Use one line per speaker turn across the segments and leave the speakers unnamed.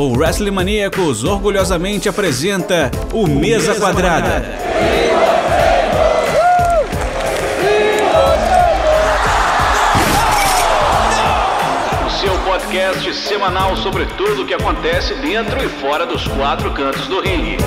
o Wrestling Maníacos orgulhosamente apresenta o Mesa Quadrada.
O seu podcast semanal sobre tudo o que acontece dentro e fora dos quatro cantos do ringue.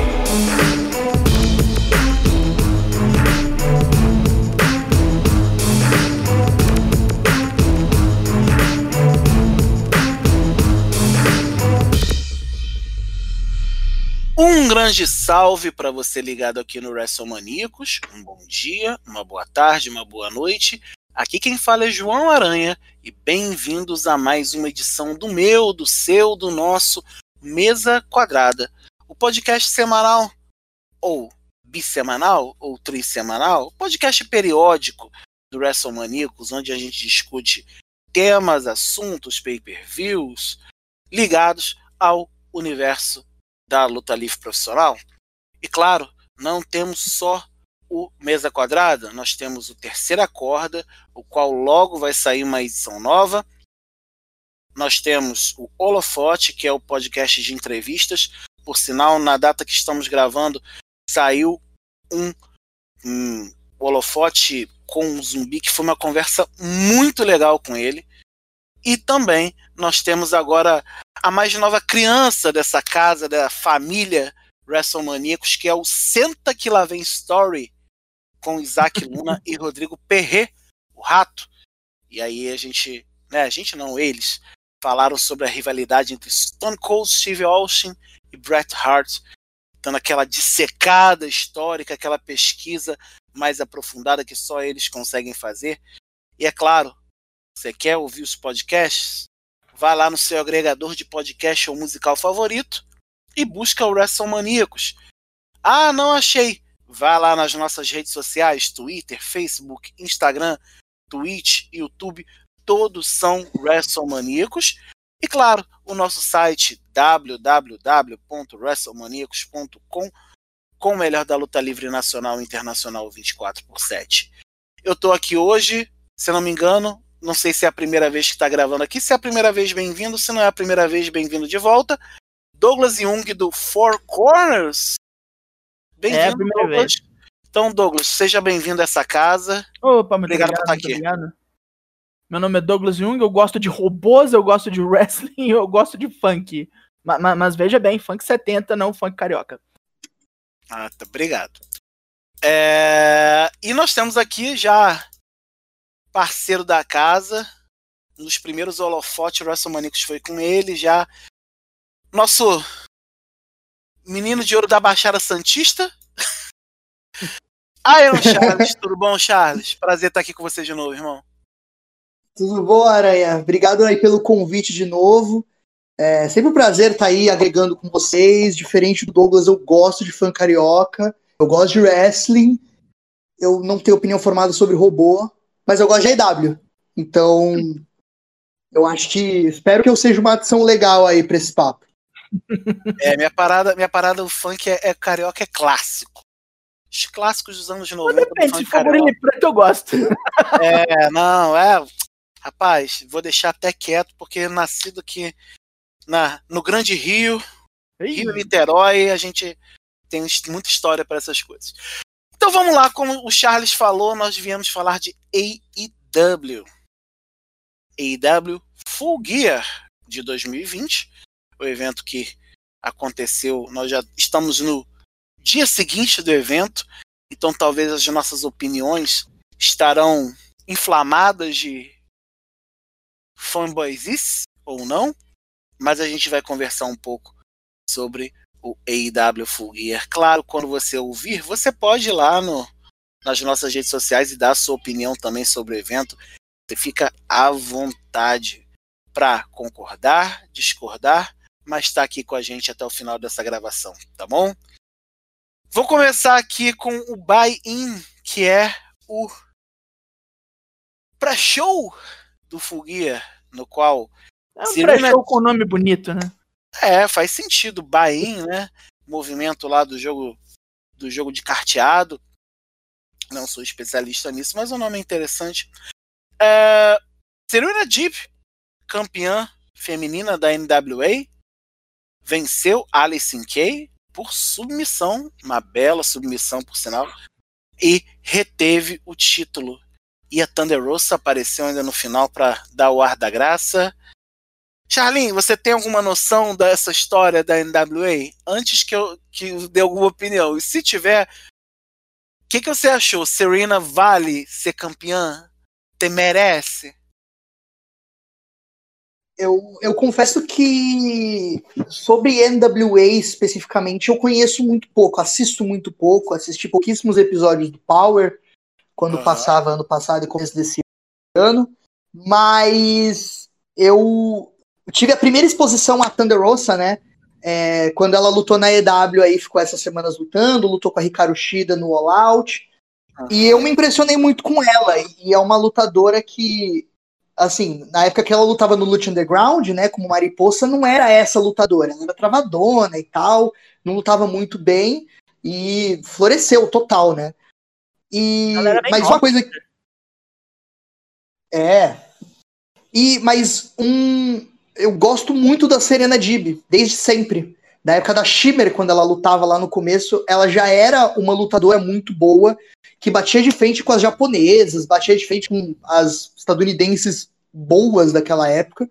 Um grande salve para você ligado aqui no WrestleManíacos. Um bom dia, uma boa tarde, uma boa noite. Aqui quem fala é João Aranha e bem-vindos a mais uma edição do meu, do seu, do nosso Mesa Quadrada, o podcast semanal ou bissemanal ou trissemanal, podcast periódico do WrestleManíacos, onde a gente discute temas, assuntos, pay-per-views ligados ao universo da luta livre profissional. E claro, não temos só o Mesa Quadrada, nós temos o Terceira Corda, o qual logo vai sair uma edição nova. Nós temos o Holofote, que é o podcast de entrevistas. Por sinal, na data que estamos gravando, saiu um, um Holofote com um zumbi, que foi uma conversa muito legal com ele. E também nós temos agora a mais nova criança dessa casa, da família WrestleManiacos, que é o Senta Que Lá Vem Story, com Isaac Luna e Rodrigo Perret, o rato. E aí a gente, né, a gente não, eles, falaram sobre a rivalidade entre Stone Cold Steve Austin e Bret Hart, dando aquela dissecada histórica, aquela pesquisa mais aprofundada que só eles conseguem fazer. E é claro, você quer ouvir os podcasts? Vá lá no seu agregador de podcast ou musical favorito e busca o WrestleManiacos. Ah, não achei. Vá lá nas nossas redes sociais, Twitter, Facebook, Instagram, Twitch, YouTube, todos são WrestleManiacos. E claro, o nosso site www.wrestlemaniacos.com com o melhor da luta livre nacional e internacional 24 por 7. Eu estou aqui hoje, se não me engano, não sei se é a primeira vez que está gravando aqui. Se é a primeira vez, bem-vindo. Se não é a primeira vez, bem-vindo de volta. Douglas Jung do Four Corners. Bem-vindo,
É a primeira
Douglas. Então, Douglas, seja bem-vindo a essa casa.
Opa, muito
Obrigado
obrigado,
por estar
muito
aqui.
obrigado. Meu nome é Douglas Jung, eu gosto de robôs, eu gosto de wrestling, eu gosto de funk. Ma- ma- Mas, veja bem, funk 70, não funk carioca.
Ah, tá, obrigado. É, E nós temos aqui já parceiro da casa. Nos primeiros holofotes, o WrestleManiacos foi com ele já. Nosso menino de ouro da Baixada Santista. Iron Charles, tudo bom, Charles? Prazer estar aqui com você de novo, irmão.
Tudo bom, Aranha? Obrigado aí pelo convite de novo. É sempre um prazer estar aí agregando com vocês. Diferente do Douglas, eu gosto de funk carioca, eu gosto de wrestling. Eu não tenho opinião formada sobre robô, mas eu gosto de AEW. Então, eu acho que. Espero que eu seja uma adição legal aí pra esse papo.
É, minha parada, minha parada, o funk é, é carioca, é clássico. Os clássicos dos anos 90. do
Depende, se for. Brilho Preto, eu gosto.
É, não, é. Rapaz, vou deixar até quieto, porque nascido aqui na, no Grande Rio, Rio e Niterói, a gente tem muita história para essas coisas. Então vamos lá, como o Charles falou, nós viemos falar de AEW. AEW Full Gear de 2020, o evento que aconteceu, nós já estamos no dia seguinte do evento, então talvez as nossas opiniões estarão inflamadas de fanboysice ou não, mas a gente vai conversar um pouco sobre o AEW Full Gear. Claro, quando você ouvir, você pode ir lá no, nas nossas redes sociais e dar a sua opinião também sobre o evento. Você fica à vontade para concordar, discordar, mas está aqui com a gente até o final dessa gravação, tá bom? Vou começar aqui com o buy-in, que é o pré-show do Full Gear, no qual
É um pré-show com nome bonito, né?
É, faz sentido, buy-in, né? Movimento lá do jogo do jogo de carteado. Não sou especialista nisso, mas o nome é interessante. É, Serena Deep, campeã feminina da NWA. venceu Alison Kay por submissão, uma bela submissão, por sinal, e reteve o título. E a Thunder Rosa apareceu ainda no final para dar o ar da graça. Charlene, você tem alguma noção dessa história da NWA? Antes que eu, que eu dê alguma opinião. E se tiver, o que, que você achou? Serena vale ser campeã? Te merece?
Eu, eu confesso que sobre NWA especificamente eu conheço muito pouco, assisto muito pouco, assisti pouquíssimos episódios do Power quando uhum. passava ano passado e começo desse ano, mas eu tive a primeira exposição a Thunder Rosa, né? É, quando ela lutou na EW aí, ficou essas semanas lutando, lutou com a Hikaru Shida no All Out. E eu me impressionei muito com ela. E é uma lutadora que assim, na época que ela lutava no Lucha Underground, né, como mariposa, não era essa lutadora, ela era travadona e tal, não lutava muito bem e floresceu total, né? E mas nova. uma coisa que... é e mas um eu gosto muito da Serena Dib desde sempre. Da época da Shimmer, quando ela lutava lá no começo, ela já era uma lutadora muito boa que batia de frente com as japonesas, batia de frente com as estadunidenses boas daquela época.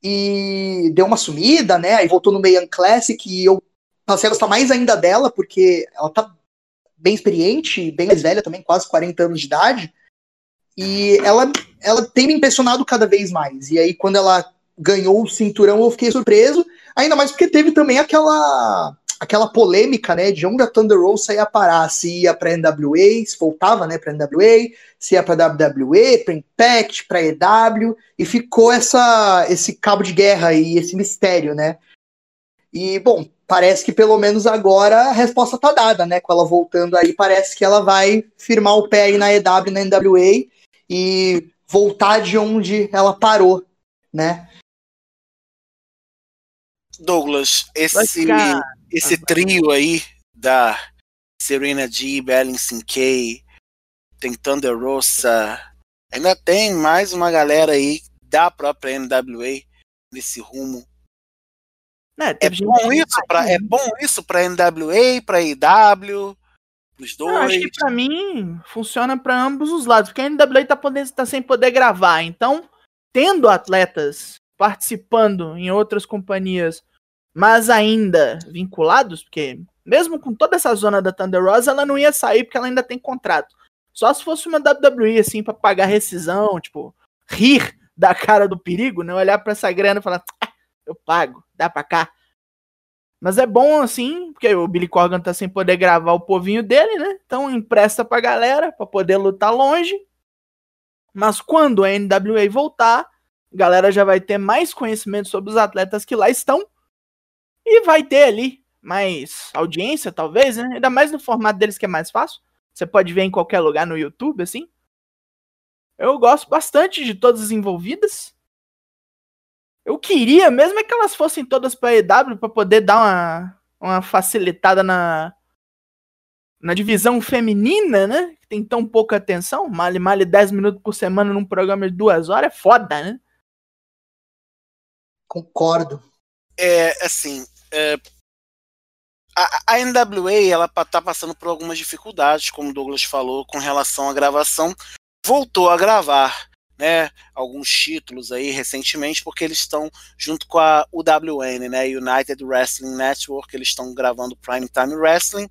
E deu uma sumida, né? Aí voltou no Meian Classic e eu passei a gostar mais ainda dela, porque ela tá bem experiente, bem mais velha também, quase 40 anos de idade. E ela, ela tem me impressionado cada vez mais. E aí, quando ela ganhou o cinturão, eu fiquei surpreso, ainda mais porque teve também aquela aquela polêmica, né, de onde a Thunder Rosa ia parar, se ia para NWA, se voltava, né, para NWA, se ia para WWE, para Impact, para EW, e ficou essa esse cabo de guerra e esse mistério, né? E bom, parece que pelo menos agora a resposta tá dada, né? Com ela voltando aí, parece que ela vai firmar o pé aí na EW, na NWA e voltar de onde ela parou, né?
Douglas, esse esse trio aí da Serena G, Bellingson Kay, tem Thunder Rosa, ainda tem mais uma galera aí da própria NWA nesse rumo. É, é bom isso para é bom isso para NWA, para IW, os dois. Eu
acho que para mim funciona para ambos os lados, porque a NWA tá, tá sem poder gravar, então tendo atletas participando em outras companhias mas ainda vinculados, porque mesmo com toda essa zona da Thunder Rosa, ela não ia sair porque ela ainda tem contrato. Só se fosse uma WWE, assim, para pagar rescisão, tipo, rir da cara do perigo, né? Olhar para essa grana e falar, ah, eu pago, dá pra cá. Mas é bom, assim, porque o Billy Corgan tá sem poder gravar o povinho dele, né? Então empresta pra galera pra poder lutar longe. Mas quando a NWA voltar, a galera já vai ter mais conhecimento sobre os atletas que lá estão e vai ter ali mais audiência, talvez, né? Ainda mais no formato deles que é mais fácil. Você pode ver em qualquer lugar no YouTube, assim. Eu gosto bastante de todas as envolvidas. Eu queria mesmo é que elas fossem todas para EW para poder dar uma, uma facilitada na na divisão feminina, né? Que tem tão pouca atenção. Male male 10 minutos por semana num programa de duas horas é foda, né?
Concordo.
É, assim, é, a, a, NWA ela está passando por algumas dificuldades, como o Douglas falou, com relação à gravação. Voltou a gravar né, alguns títulos aí recentemente, porque eles estão junto com a UWN, né, United Wrestling Network, eles estão gravando Prime Time Wrestling.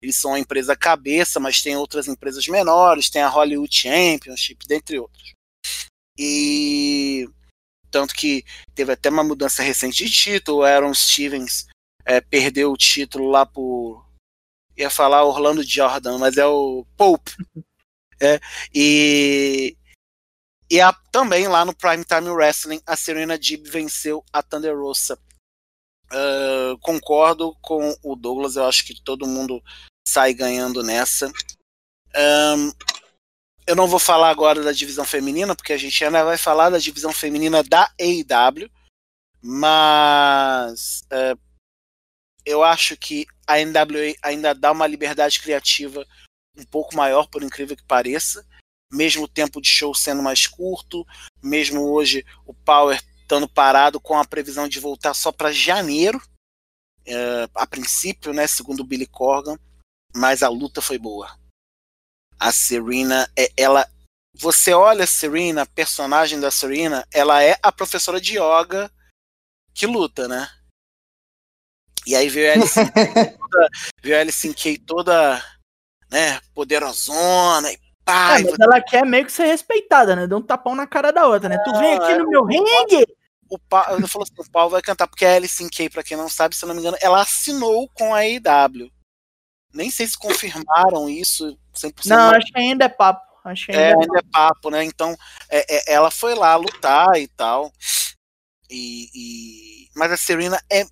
Eles são a empresa cabeça, mas tem outras empresas menores, tem a Hollywood Championship, dentre outras. E tanto que teve até uma mudança recente de título. O Aaron Stevens é, perdeu o título lá por. ia falar Orlando Jordan, mas é o Pope. É, e e a, também lá no Prime Time Wrestling, a Serena Deeb venceu a Thunder Rosa. Uh, concordo com o Douglas, eu acho que todo mundo sai ganhando nessa. Um, eu não vou falar agora da divisão feminina, porque a gente ainda vai falar da divisão feminina da AEW, mas é, eu acho que a NWA ainda dá uma liberdade criativa um pouco maior, por incrível que pareça, mesmo o tempo de show sendo mais curto, mesmo hoje o Power estando parado com a previsão de voltar só para janeiro, é, a princípio, né, segundo o Billy Corgan, mas a luta foi boa. A Serena, é, ela, você olha a Serena, a personagem da Serena, ela é a professora de yoga que luta, né? E aí veio a Alice, toda, veio a Alice Kay toda, né, poderosona e pá.
É, mas ela quer meio que ser respeitada, né? Dá um tapão na cara da outra, né? tu vem aqui no meu ringue!
O Paulo, eu falo assim, o Paulo vai cantar, porque a Alice Kay, pra quem não sabe, se eu não me engano, ela assinou com a AEW. Nem sei se confirmaram isso 100%.
Não, acho que ainda é papo. Acho que ainda
É,
é,
ainda é papo, né? Então, é, é, ela foi lá lutar e tal. E, e- Mas a Serena é.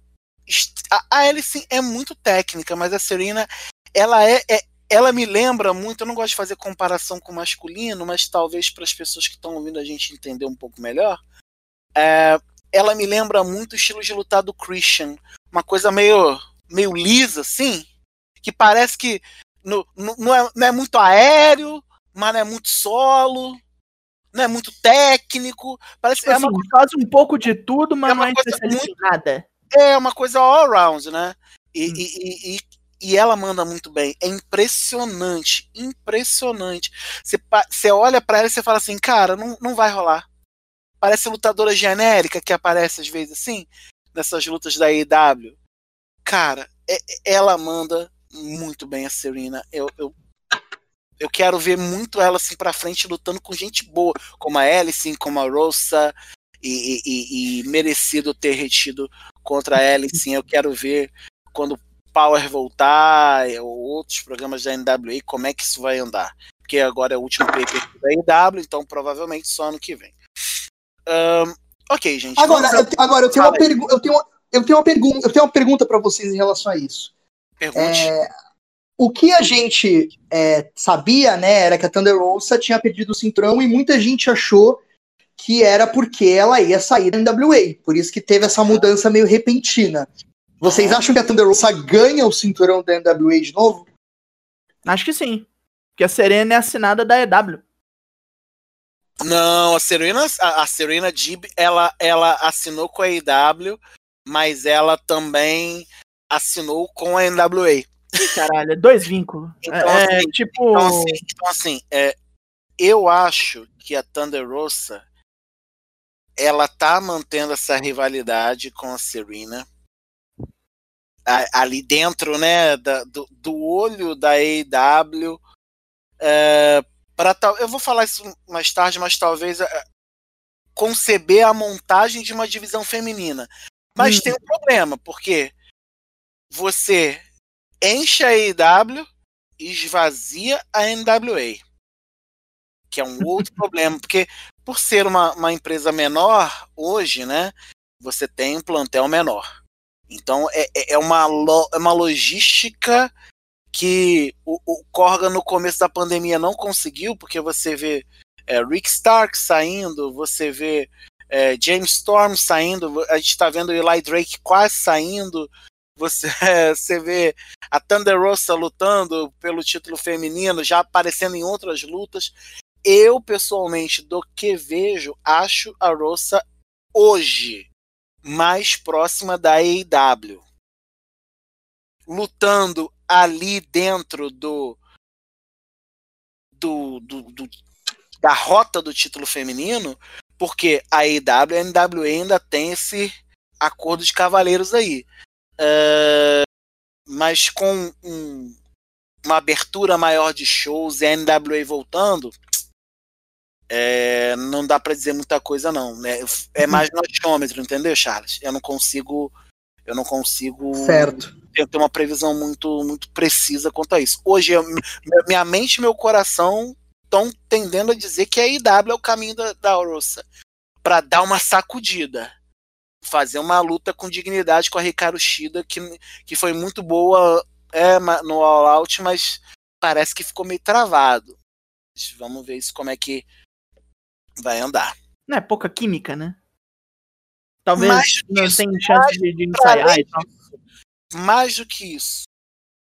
a Alice é muito técnica, mas a Serena, ela é, é- Ela me lembra muito. Eu não gosto de fazer comparação com o masculino, mas talvez para as pessoas que estão ouvindo a gente entender um pouco melhor. é, ela me lembra muito o estilo de lutar do Christian. Uma coisa meio, meio lisa, assim. Que parece que no- no- não, é, não é muito aéreo, mas não é muito solo, não é muito técnico. Parece
Tipo
é,
assim,
uma,
faz um pouco de tudo, mas
É
não
uma
é
coisa
especialista em nada.
é uma coisa all round, né? E,
Hum.
e, e, e- ela manda muito bem. É impressionante, impressionante. Você, você olha pra ela e você fala assim, cara, não, não vai rolar. Parece lutadora genérica que aparece às vezes assim, nessas lutas da AEW. Cara, é- é- ela manda muito bem a Serena. Eu, eu, eu quero ver muito ela assim pra frente lutando com gente boa, como a Alice, como a Rosa, e, e- e- e merecido ter retido contra a Alice. Eu quero ver quando Power voltar, ou outros programas da NWA, como é que isso vai andar. Porque agora é o último pay da IW, então provavelmente só ano que vem. Ahn, ok, gente.
Agora, eu, agora eu tenho uma. Eu tenho, eu tenho uma pergunta. Eu tenho uma pergunta para vocês em relação a isso.
Pergunte.
É, o que a gente é, sabia, né, era que a Thunder Rosa tinha perdido o cinturão e muita gente achou que era porque ela ia sair da NWA. Por isso que teve essa mudança meio repentina. Vocês acham que a Thunder Rosa ganha o cinturão da NWA de novo?
Acho que sim. Porque a Serena é assinada da EW.
Não, a Serena, a, a Serena Dib, ela, ela assinou com a IW, mas ela também assinou com a NWA.
Caralho, é dois vínculos.
Então,
é,
assim,
tipo.
Então, assim, então, assim, é, eu acho que a Thunder Rosa ela tá mantendo essa rivalidade com a Serena a- ali dentro, né, da- do, do olho da AEW. É, para tal, eu vou falar isso mais tarde, mas talvez é, conceber a montagem de uma divisão feminina. Mas
Hum.
tem um problema, porque você enche a AEW e esvazia a NWA. Que é um outro problema, porque por ser uma, uma empresa menor hoje, né? Você tem um plantel menor. Então é, é- é uma, lo- é uma logística que o, o Corgan no começo da pandemia não conseguiu, porque você vê é, Rick Stark saindo, você vê é, James Storm saindo, a gente está vendo Eli Drake quase saindo, você, você vê a Thunder Rosa lutando pelo título feminino, já aparecendo em outras lutas. Eu, pessoalmente, do que vejo, acho a Rosa hoje mais próxima da AEW. Lutando ali dentro do, do, do, do- da rota do título feminino, porque a AEW e a NWA ainda tem esse acordo de cavaleiros aí. É, mas com um- uma abertura maior de shows e a NWA voltando, é, não dá pra dizer muita coisa não. né? É mais no achômetro, entendeu, Charles? Eu não consigo, eu não consigo
Certo.
ter uma previsão muito, muito precisa quanto a isso. Hoje, eu- mi- minha mente e meu coração estão tendendo a dizer que a IW é o caminho da, da Orosa para dar uma sacudida. Fazer uma luta com dignidade com a Ricardo Shida, que, que foi muito boa é, no All Out, mas parece que ficou meio travado. Vamos ver isso como é que vai andar.
Não é pouca química, né? Talvez
Mais
não tenha chance de, de ensaiar e tal.
mais do que isso.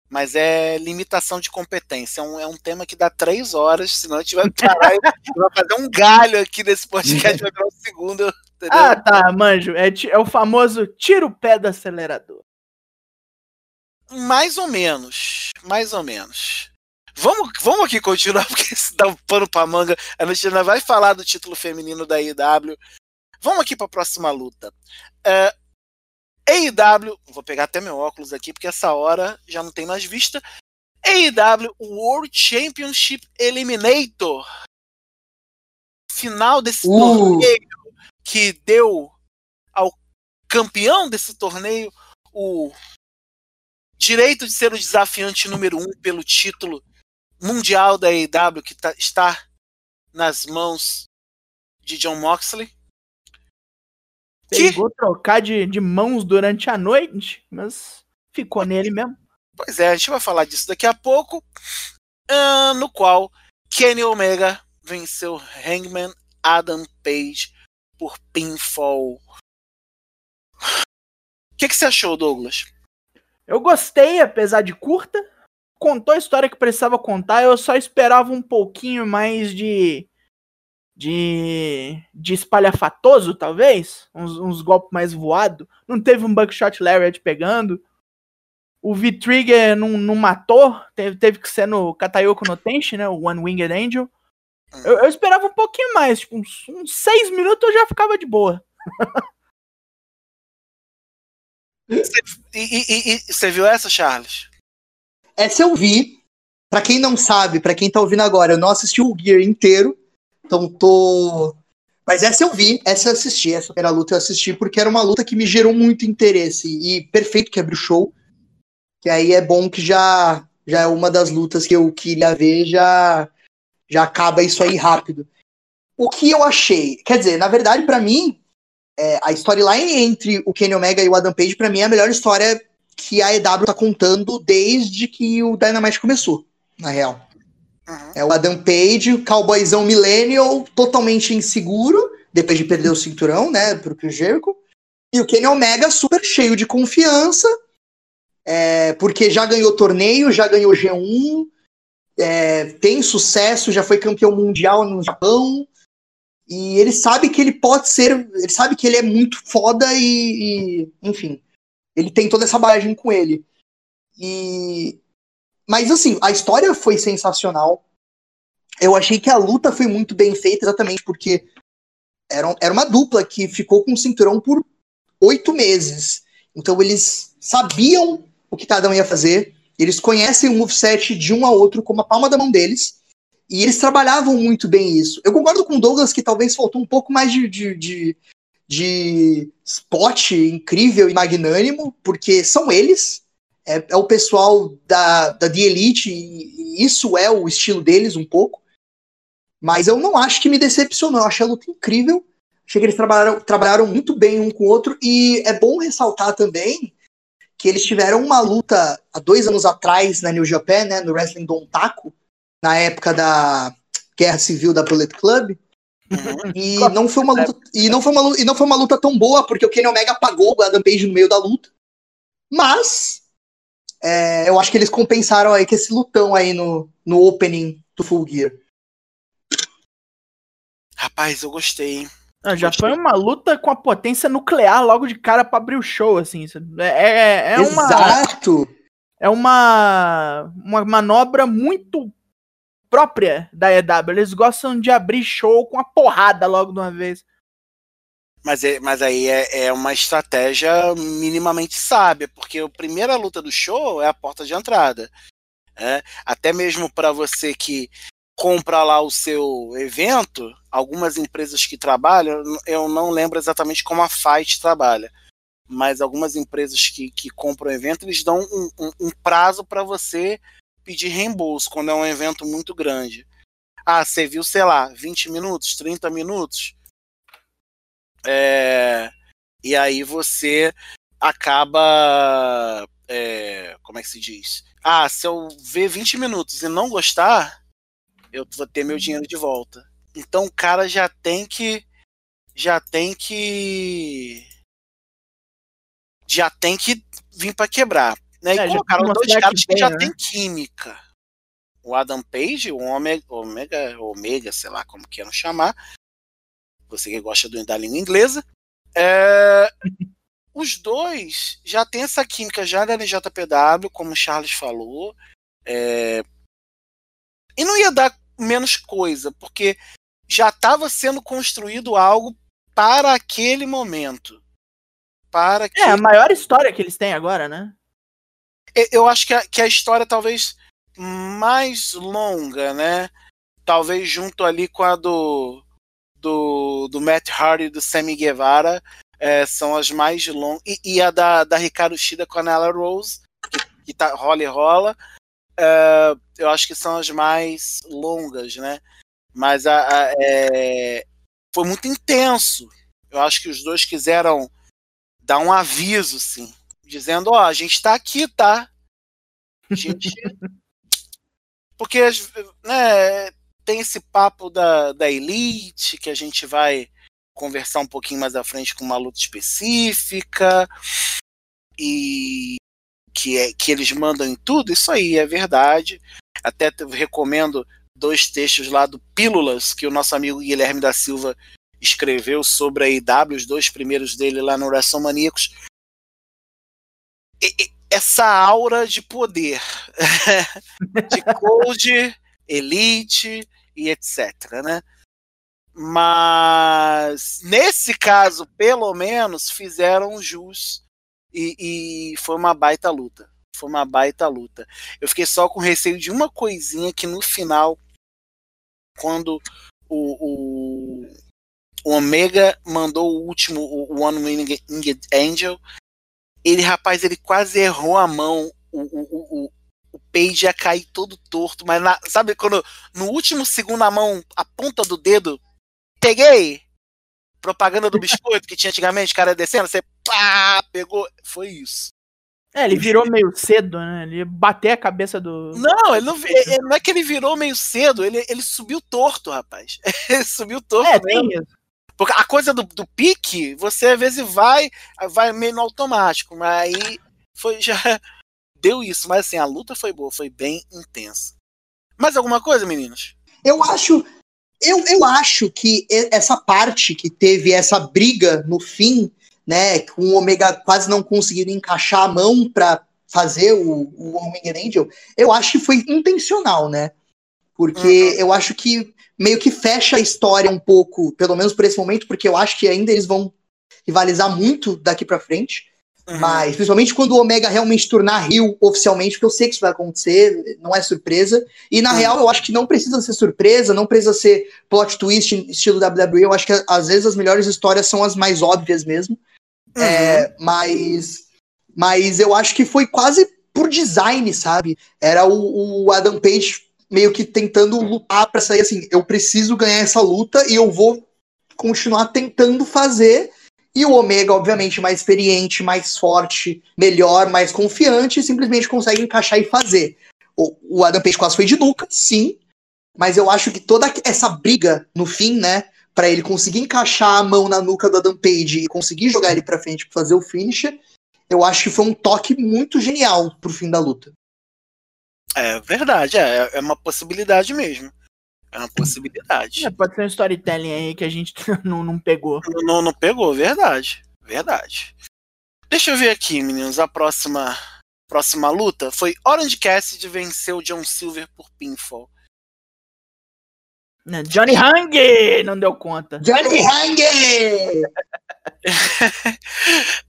Mas é limitação de competência. É um, é um tema que dá três horas, senão a gente vai parar e vai fazer um galho aqui nesse podcast, vai virar um segundo. Entendeu?
Ah, tá, manjo. É, é o famoso tira o pé do acelerador.
Mais ou menos. Mais ou menos. Vamos, vamos aqui continuar, porque se dá um pano pra manga. A gente ainda vai falar do título feminino da IW. Vamos aqui pra próxima luta. É, AEW, vou pegar até meu óculos aqui, porque essa hora já não tem mais vista. AEW World Championship Eliminator. Final desse
Uh.
torneio que deu ao campeão desse torneio o direito de ser o desafiante número um pelo título mundial da AEW que tá- está nas mãos de John Moxley. Que,
Pegou trocar de, de mãos durante a noite, mas ficou nele mesmo.
pois é, a gente vai falar disso daqui a pouco. ah, no qual Kenny Omega venceu Hangman Adam Page por pinfall. O que, que você achou, Douglas?
Eu gostei, apesar de curta. Contou a história que precisava contar. Eu só esperava um pouquinho mais de. De. De espalhafatoso, talvez. Uns, uns golpes mais voados. Não teve um Buckshot Lariat pegando. O V-Trigger não, não matou. Teve, teve que ser no Katayoko no Tenshi, né? O One Winged Angel. Eu, eu esperava um pouquinho mais. Tipo, uns, uns seis minutos eu já ficava de boa.
E você viu essa, Charles?
Essa eu vi. Pra quem não sabe, pra quem tá ouvindo agora, eu não assisti o Gear inteiro. Então tô. Mas essa eu vi, essa eu assisti, essa primeira luta eu assisti, porque era uma luta que me gerou muito interesse. E perfeito que abriu o show. Que aí é bom que já, já é uma das lutas que eu queria ver, já, já acaba isso aí rápido. O que eu achei? Quer dizer, na verdade, pra mim, é, a storyline entre o Kenny Omega e o Adam Page, pra mim, é a melhor história que a EW tá contando desde que o Dynamite começou, na real.
Uhum.
É o Adam Page, o cowboyzão millennial, totalmente inseguro, depois de perder o cinturão, né, pro Chris Jericho. E o Kenny Omega super cheio de confiança, é, porque já ganhou torneio, já ganhou G1, é, tem sucesso, já foi campeão mundial no Japão. E ele sabe que ele pode ser, ele sabe que ele é muito foda e, e enfim, ele tem toda essa bagagem com ele. E mas assim, a história foi sensacional. Eu achei que a luta foi muito bem feita, exatamente porque era, era uma dupla que ficou com o cinturão por oito meses. Então eles sabiam o que cada um ia fazer. Eles conhecem o moveset de um a outro como a palma da mão deles. E eles trabalhavam muito bem isso. Eu concordo com o Douglas que talvez faltou um pouco mais de, de, de, de spot incrível e magnânimo, porque são eles. É, é o pessoal da, da The Elite, e, isso é o estilo deles um pouco. Mas eu não acho que me decepcionou. Eu achei a luta incrível. Achei que eles trabalharam, trabalharam muito bem um com o outro. E é bom ressaltar também que eles tiveram uma luta há dois anos atrás na New Japan, né, no Wrestling Dontaku, na época da Guerra Civil da Bullet Club.
Uhum.
E não foi uma luta, e não foi uma, e não foi uma luta tão boa, porque o Kenny Omega apagou o Adam Page no meio da luta. Mas é, eu acho que eles compensaram aí com esse lutão aí no, no opening do Full Gear.
Rapaz, eu gostei, hein?
Não, já foi uma luta com a potência nuclear logo de cara pra abrir o show, assim. isso É, é, é uma,
Exato!
é uma, uma manobra muito própria da EW. Eles gostam de abrir show com a porrada logo de uma vez.
Mas, é, mas aí é, é uma estratégia minimamente sábia, porque a primeira luta do show é a porta de entrada. né? Até mesmo para você que compra lá o seu evento, algumas empresas que trabalham, eu não lembro exatamente como a Fight trabalha, mas algumas empresas que, que compram evento, eles dão um, um- um prazo para você pedir reembolso quando é um evento muito grande. Ah, você viu, sei lá, 20 minutos, 30 minutos? É, e aí você acaba. é, como é que se diz? Ah, se eu ver 20 minutos e não gostar, eu vou ter meu dinheiro de volta. Então o cara já tem que. Já tem que. Já tem que vir para quebrar. Né? E
É, já
colocaram
tem
dois caras
que tem,
já
né?
tem química. O Adam Page, o Omega, Omega, Omega, sei lá como queiram chamar, Você que gosta do, da língua inglesa. É, os dois já têm essa química já da NJPW, como o Charles falou. É, e não ia dar menos coisa, porque já estava sendo construído algo para aquele momento. Para que...
É, a maior história que eles têm agora, né?
Eu acho que a, que a história talvez mais longa, né? Talvez junto ali com a do, do, do Matt Hardy e do Sammy Guevara, é, são as mais longas. E, e, a da, da Ricardo Shida com a Nella Rose, que, que tá, rola e rola. É, eu acho que são as mais longas, né? Mas a, a, é, foi muito intenso. Eu acho que os dois quiseram dar um aviso, sim, dizendo: ó, a gente está aqui, tá? A gente. Porque né, tem esse papo da, da elite que a gente vai conversar um pouquinho mais à frente com uma luta específica e que, é, que eles mandam em tudo, isso aí é verdade. Até recomendo dois textos lá do Pílulas, que o nosso amigo Guilherme da Silva escreveu sobre a IW, os dois primeiros dele lá no WrestleManiacos. E, essa aura de poder, de Cold, Elite e etc, né? Mas nesse caso, pelo menos, fizeram jus e, e foi uma baita luta. Foi uma baita luta. Eu fiquei só com receio de uma coisinha que no final, quando o, o, o Omega mandou o último, o One Winged Angel, ele, rapaz, ele quase errou a mão. O, o, o, o Page ia cair todo torto, mas na, sabe quando no último segundo a mão, a ponta do dedo peguei! Propaganda do biscoito que tinha antigamente, cara descendo, você pá, pegou. Foi isso.
É, ele virou meio cedo, né? Ele bateu a cabeça do.
Não, ele não, ele, não é que ele virou meio cedo, ele, ele subiu torto, rapaz. ele subiu torto.
É, mesmo. tem isso.
Porque a coisa do, do pique, você às vezes vai, vai meio no automático, mas aí foi já deu isso. Mas assim, a luta foi boa, foi bem intensa. Mais alguma coisa, meninos?
Eu acho, eu, eu acho que essa parte que teve essa briga no fim, né, com o Omega quase não conseguindo encaixar a mão para fazer o, o Omega Angel, eu acho que foi intencional, né? Porque uhum. eu acho que meio que fecha a história um pouco, pelo menos por esse momento, porque eu acho que ainda eles vão rivalizar muito daqui para frente. Uhum. Mas, principalmente quando o Omega realmente tornar Rio oficialmente, porque eu sei que isso vai acontecer, não é surpresa. E na uhum. real, eu acho que não precisa ser surpresa, não precisa ser plot twist estilo WWE. Eu acho que às vezes as melhores histórias são as mais óbvias mesmo. Uhum. É, mas, mas eu acho que foi quase por design, sabe? Era o, o Adam Page meio que tentando lutar para sair assim. Eu preciso ganhar essa luta e eu vou continuar tentando fazer e o Omega, obviamente, mais experiente, mais forte, melhor, mais confiante, simplesmente consegue encaixar e fazer. O, o Adam Page quase foi de nuca, sim, mas eu acho que toda essa briga no fim, né, para ele conseguir encaixar a mão na nuca do Adam Page e conseguir jogar ele para frente para fazer o finisher, eu acho que foi um toque muito genial pro fim da luta.
É verdade, é, é uma possibilidade mesmo. É uma possibilidade.
É, pode ser um storytelling aí que a gente não, não pegou.
Não, não, não pegou, verdade. Verdade. Deixa eu ver aqui, meninos. A próxima próxima luta foi Orange Cassidy venceu John Silver por pinfall.
Johnny Hang não deu conta.
Johnny Hang!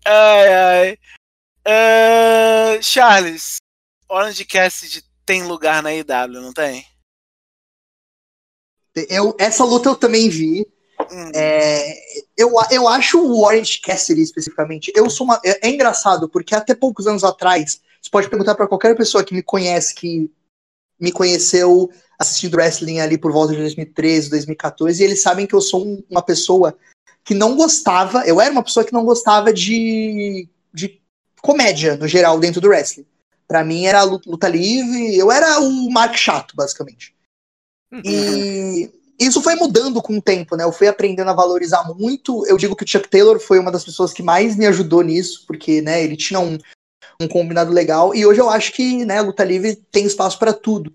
ai, ai. Uh, Charles, Orange Cassidy tem lugar na IW, não tem?
Eu, essa luta eu também vi. Hum. É, eu, eu acho o Orange Cassidy especificamente. Eu sou uma, é, é, engraçado porque até poucos anos atrás, você pode perguntar para qualquer pessoa que me conhece, que me conheceu assistindo wrestling ali por volta de 2013, 2014, e eles sabem que eu sou um, uma pessoa que não gostava. Eu era uma pessoa que não gostava de, de comédia no geral dentro do wrestling. Para mim era luta, luta livre. Eu era o Mark Chato, basicamente. Uhum. E isso foi mudando com o tempo, né? Eu fui aprendendo a valorizar muito. Eu digo que o Chuck Taylor foi uma das pessoas que mais me ajudou nisso, porque, né, ele tinha um, um combinado legal. E hoje eu acho que, né, a luta livre tem espaço para tudo.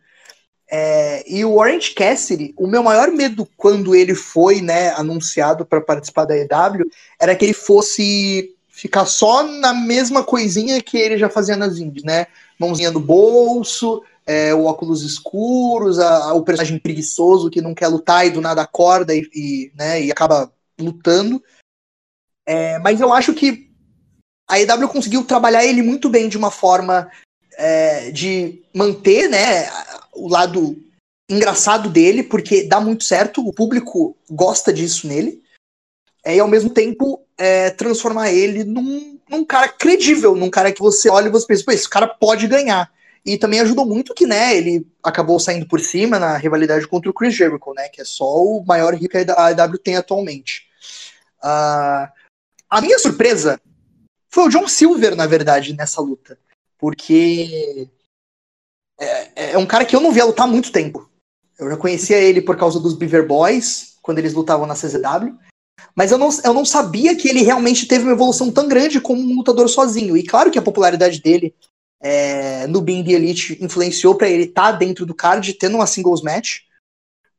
É, e o Orange Cassidy, o meu maior medo quando ele foi né, anunciado para participar da EW era que ele fosse ficar só na mesma coisinha que ele já fazia nas indies, né? Mãozinha no bolso, é, o óculos escuros, a, a, o personagem preguiçoso que não quer lutar e do nada acorda e, e né, e acaba lutando. É, mas eu acho que a EW conseguiu trabalhar ele muito bem de uma forma é, de manter né, o lado engraçado dele, porque dá muito certo, o público gosta disso nele, é, e ao mesmo tempo é, transformar ele num, num, cara credível, num cara que você olha e você pensa, pô, esse cara pode ganhar. E também ajudou muito que, né, ele acabou saindo por cima na rivalidade contra o Chris Jericho, né, que é só o maior rico que a AEW tem atualmente. Uh, a minha surpresa foi o John Silver, na verdade, nessa luta. Porque é, é um cara que eu não via lutar há muito tempo. Eu já conhecia ele por causa dos Beaver Boys, quando eles lutavam na CZW. Mas eu não, eu não sabia que ele realmente teve uma evolução tão grande como um lutador sozinho. E claro que a popularidade dele é, no Being the Elite influenciou para ele estar tá dentro do card, tendo uma singles match.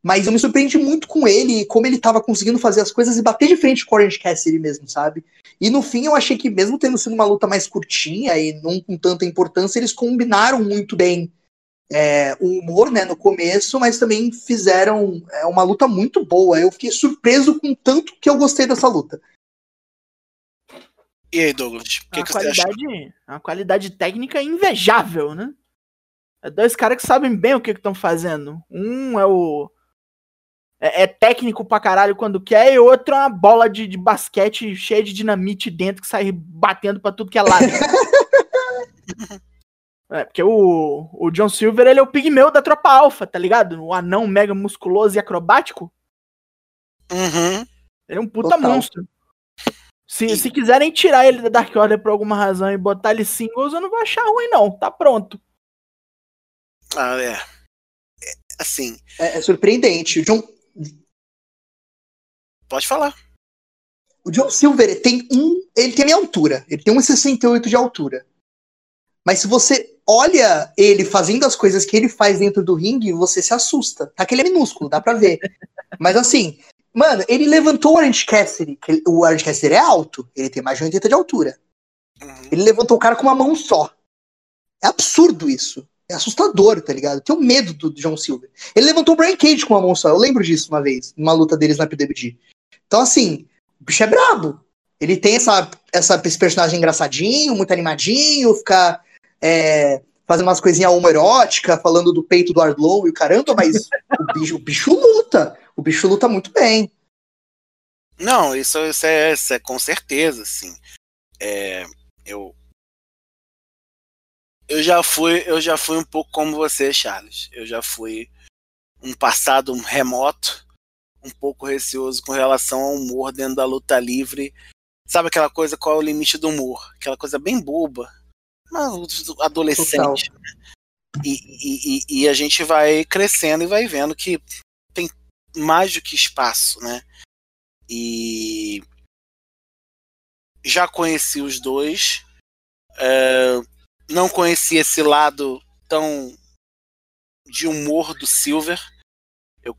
Mas eu me surpreendi muito com ele e como ele estava conseguindo fazer as coisas e bater de frente com o Orange Cassidy mesmo, sabe? E no fim eu achei que mesmo tendo sido uma luta mais curtinha e não com tanta importância, eles combinaram muito bem é, o humor né, no começo, mas também fizeram é, uma luta muito boa. Eu fiquei surpreso com tanto que eu gostei dessa luta.
E aí, Douglas? O que, que
você acha? Uma qualidade técnica invejável, né? É dois caras que sabem bem o que estão fazendo. Um é o. É, é, técnico pra caralho quando quer, e outro é uma bola de, de basquete cheia de dinamite dentro que sai batendo pra tudo que é lado. É, porque o, o John Silver, ele é o pigmeu da tropa alfa, tá ligado? O anão mega musculoso e acrobático.
Uhum.
Ele é um puta Total. monstro. Se, e... se quiserem tirar ele da Dark Order por alguma razão e botar ele singles, eu não vou achar ruim, não. Tá pronto.
Ah, é. é assim.
É, é surpreendente. O John.
Pode falar.
O John Silver tem um. Ele tem a minha altura. Ele tem 1,68 de altura. Mas se você olha ele fazendo as coisas que ele faz dentro do ringue, você se assusta. Tá que ele é minúsculo, dá pra ver. Mas assim, mano, ele levantou o Orange Cassidy. O Orange Cassidy é alto, ele tem mais de 80 de altura. Uhum. Ele levantou o cara com uma mão só. É absurdo isso. É assustador, tá ligado? Eu tenho medo do John Silver. Ele levantou o Brian Cage com uma mão só. Eu lembro disso uma vez, numa luta deles na PWG. Então, assim, o bicho é brabo. Ele tem essa, essa, esse personagem engraçadinho, muito animadinho, fica é, fazendo umas coisinhas homoerótica, falando do peito do Ardlow e o caramba, mas o, bicho, o bicho luta. O bicho luta muito bem.
Não, isso, isso, é, isso é com certeza, assim. É, eu eu já fui eu já fui um pouco como você, Charles. Eu já fui um passado remoto, um pouco receoso com relação ao humor dentro da luta livre. Sabe aquela coisa qual é o limite do humor? Aquela coisa bem boba, adolescente. Né? E, e, e, a gente vai crescendo e vai vendo que tem mais do que espaço, né? E já conheci os dois, é, não conheci esse lado tão de humor do Silver. Eu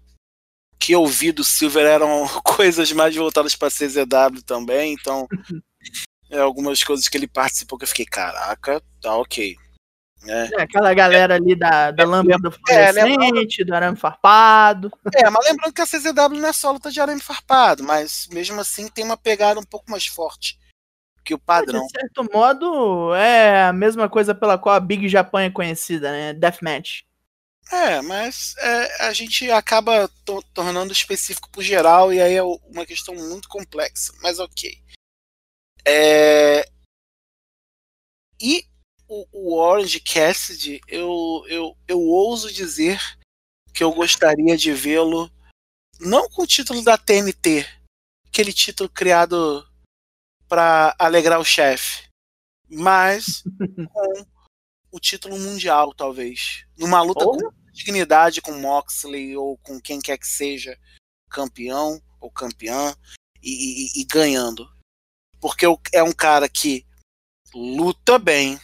que eu vi do Silver eram coisas mais voltadas para CZW também, então é, algumas coisas que ele participou que eu fiquei, caraca, tá ok.
É. é aquela galera ali da, da é, lâmpada é, fluorescente, do arame farpado.
É, mas lembrando que a CZW não é só luta de arame farpado, mas mesmo assim tem uma pegada um pouco mais forte que o padrão.
De certo modo, é a mesma coisa pela qual a Big Japan é conhecida, né? Deathmatch.
É, mas é, a gente acaba to tornando específico pro geral e aí é uma questão muito complexa, mas ok. É... E o, o, Orange Cassidy, eu, eu, eu ouso dizer que eu gostaria de vê-lo não com o título da TNT, aquele título criado para alegrar o chefe, mas com o título mundial, talvez. Numa luta oh. com dignidade com Moxley ou com quem quer que seja campeão ou campeã e, e, e ganhando. Porque é um cara que luta bem,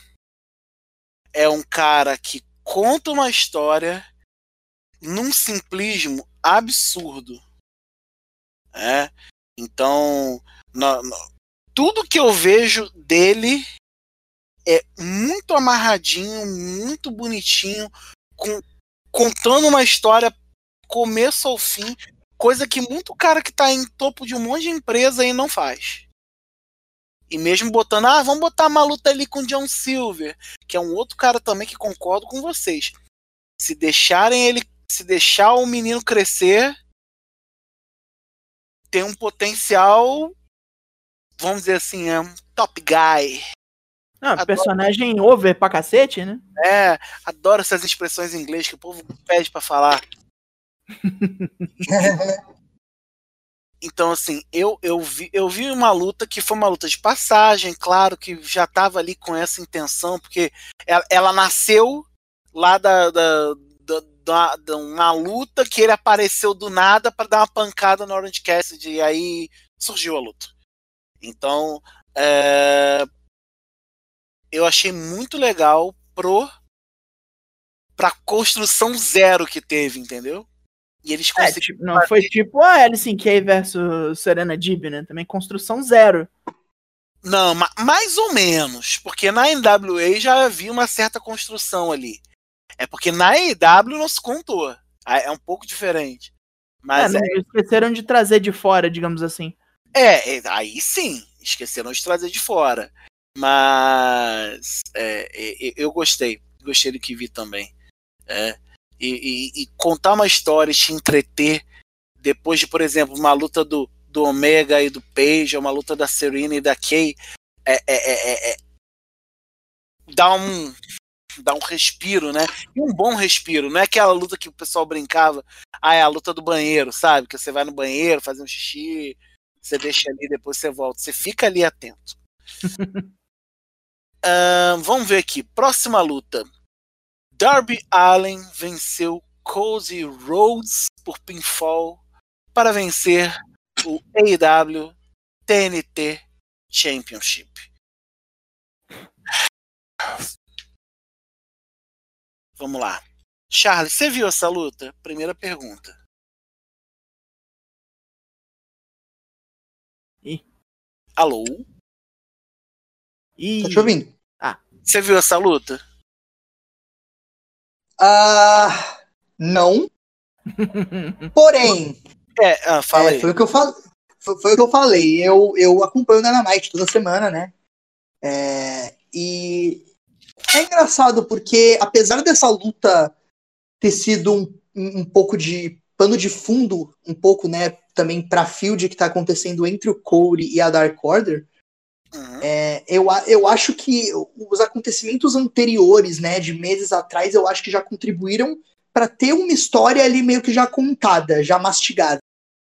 é um cara que conta uma história num simplismo absurdo. É? Então, no, no, tudo que eu vejo dele é muito amarradinho, muito bonitinho, com, contando uma história começo ao fim, coisa que muito cara que tá em topo de um monte de empresa aí não faz. E mesmo botando, ah, vamos botar uma luta ali com John Silver, que é um outro cara também que concordo com vocês. Se deixarem ele, se deixar o menino crescer, tem um potencial, vamos dizer assim, é um top guy.
Não, adoro... personagem over pra cacete, né?
É, adoro essas expressões em inglês que o povo pede para falar. então, assim, eu, eu, vi, eu vi uma luta que foi uma luta de passagem, claro que já estava ali com essa intenção, porque ela, ela nasceu lá da, da, da, da, uma luta que ele apareceu do nada para dar uma pancada no Orange Cassidy, e aí surgiu a luta. Então, é, eu achei muito legal pro pra construção zero que teve, entendeu?
E eles é, tipo, não foi tipo a Alice Kay versus Serena Dib, né? Também construção zero.
Não, mais ou menos, porque na NWA já havia uma certa construção ali. É porque na AEW não se contou. É um pouco diferente. Mas
é, é... esqueceram de trazer de fora, digamos assim.
É, é, aí sim, esqueceram de trazer de fora. Mas é, eu gostei, gostei do que vi também. É, e, e, e, contar uma história e te entreter depois de, por exemplo, uma luta do, do Omega e do Page, uma luta da Serena e da Kay, é, é, é, é, dá um dá um respiro, né? E um bom respiro, não é aquela luta que o pessoal brincava, ah, é a luta do banheiro, sabe? Que você vai no banheiro fazer um xixi, você deixa ali, depois você volta. Você fica ali atento. Uh, vamos ver aqui. Próxima luta. Darby Allen venceu Cozy Rhodes por pinfall para vencer o AEW TNT Championship. Vamos lá. Charles, você viu essa luta? Primeira pergunta.
Ih.
Alô?
Ih. Tá te ouvindo?
Você viu essa luta?
Ah, não. Porém.
É, ah, fala é,
Foi o que eu falei. Foi, foi, o que eu falei. Eu, eu acompanho o Dynamite toda semana, né? É, e é engraçado porque, apesar dessa luta ter sido um, um pouco de pano de fundo, um pouco, né, também pra field que tá acontecendo entre o Corey e a Dark Order, Uhum. É, eu, eu acho que os acontecimentos anteriores, né, de meses atrás, eu acho que já contribuíram para ter uma história ali meio que já contada, já mastigada,